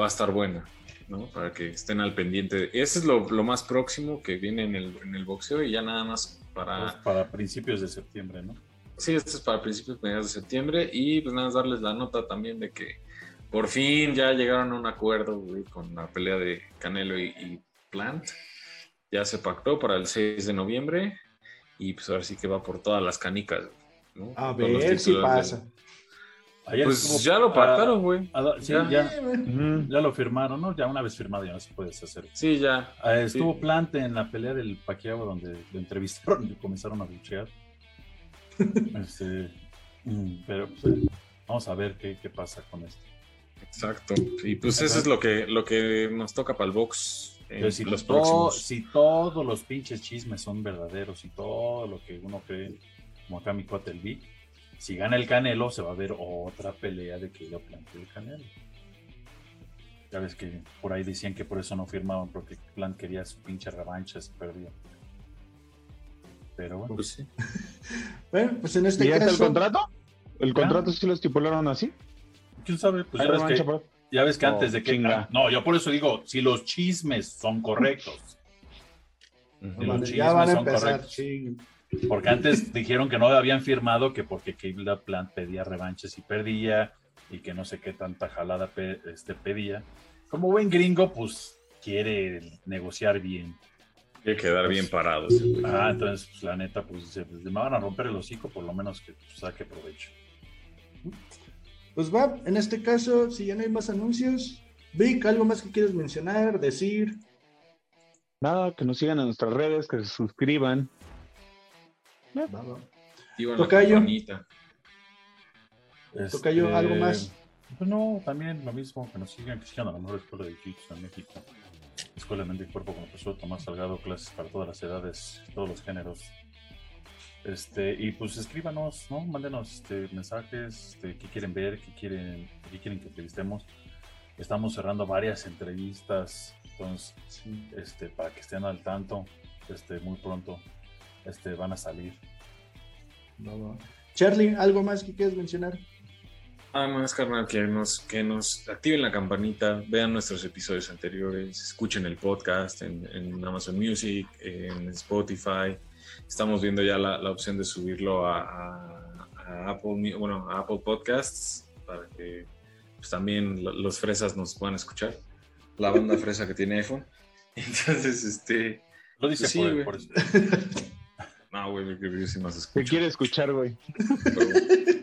va a estar buena. ¿no? Para que estén al pendiente. Ese es lo, lo más próximo que viene en el, en el boxeo y ya nada más para... Pues para principios de septiembre, ¿no? Sí, este es para principios mediados de septiembre y pues nada más darles la nota también de que por fin ya llegaron a un acuerdo güey, con la pelea de Canelo y, y Plant. Ya se pactó para el 6 de noviembre y pues ahora sí que va por todas las canicas. ¿no? A ver si pasa. Ayer Pues ya lo pactaron, güey. sí, Ya. ya, lo firmaron, ¿no? Ya una vez firmado ya no se puede deshacer. Sí, ya. Ah, estuvo Sí. Plante en la pelea del Pacquiao donde lo entrevistaron y comenzaron a buchear. [laughs] Este, mm, pero pues, vamos a ver qué, qué pasa con esto. Exacto. Y pues eso es lo que, lo que nos toca para el box Pero si, los to- próximos. si todos los pinches chismes son verdaderos y todo lo que uno cree, como acá mi cuate el Vic, si gana el Canelo se va a ver otra pelea de que yo planteé el Canelo. Ya ves que por ahí decían que por eso no firmaban, porque Plant quería su pinche revancha, se perdió. Pero bueno, Pues sí. [laughs] Bueno, pues en este ¿Y ya está el caso. contrato? ¿El contrato sí lo estipularon así? quién sabe, pues ¿Hay ya ves, revancha que, por- ya ves que Oh, antes de que. chinga. No, yo por eso digo, si los chismes son correctos, Ujú. los chismes ya van a son empezar. correctos. Porque antes dijeron que no habían firmado que porque Caleb Plant pedía revanches y perdía y que no sé qué tanta jalada pe- este, pedía. Como buen gringo, pues quiere negociar bien. Quiere quedar bien parado. ese güey. Ah, entonces, pues, la neta, pues dice, pues, me van a romper el hocico, por lo menos que pues, saque provecho. Pues va, en este caso, si ya no hay más anuncios, Vic, ¿algo más que quieres mencionar, decir? Nada, que nos sigan en nuestras redes, que se suscriban. Va, va. Tocayo. campanita. Tocayo, Este, ¿algo más? Pues no, también lo mismo, que nos sigan, que sigan a la mejor escuela de Jiu-Jitsu en México. Escuela de Mente y Cuerpo con el profesor Tomás Salgado, clases para todas las edades, todos los géneros. Este, y pues escríbanos, ¿no? Mándenos este, mensajes, este, qué quieren ver, qué quieren, qué quieren que entrevistemos. Estamos cerrando varias entrevistas, entonces, este, para que estén al tanto, este, muy pronto, este, van a salir. Charlie, ¿algo más que quieres mencionar? Nada más, carnal, que nos, que nos activen la campanita, vean nuestros episodios anteriores, escuchen el podcast en, en Amazon Music, en Spotify. Estamos viendo ya la, la opción de subirlo a, a- a Apple, bueno, a Apple Podcasts para que pues, también lo- los fresas nos puedan escuchar. La banda fresa que tiene iPhone. [laughs] Entonces, este. Lo dice Sí, por, güey. por eso. [laughs] No, güey, porque yo sí más ¿Qué escucho. quiere escuchar, güey? [laughs]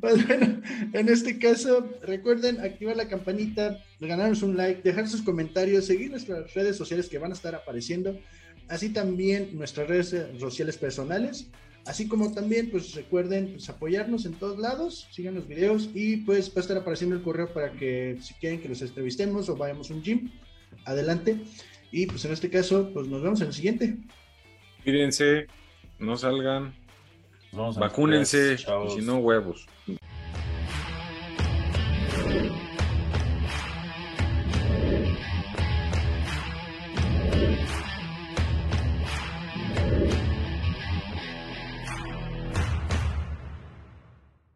Pues bueno, en este caso, recuerden activar la campanita, regalarnos un like, dejar sus comentarios, seguir nuestras redes sociales que van a estar apareciendo, así también nuestras redes sociales personales, así como también, pues recuerden pues, apoyarnos en todos lados, sigan los videos y pues va a estar apareciendo el correo para que si quieren que los entrevistemos o vayamos a un gym, adelante. Y pues en este caso, pues nos vemos en el siguiente. Cuídense, no salgan, vacúnense, y si no, huevos.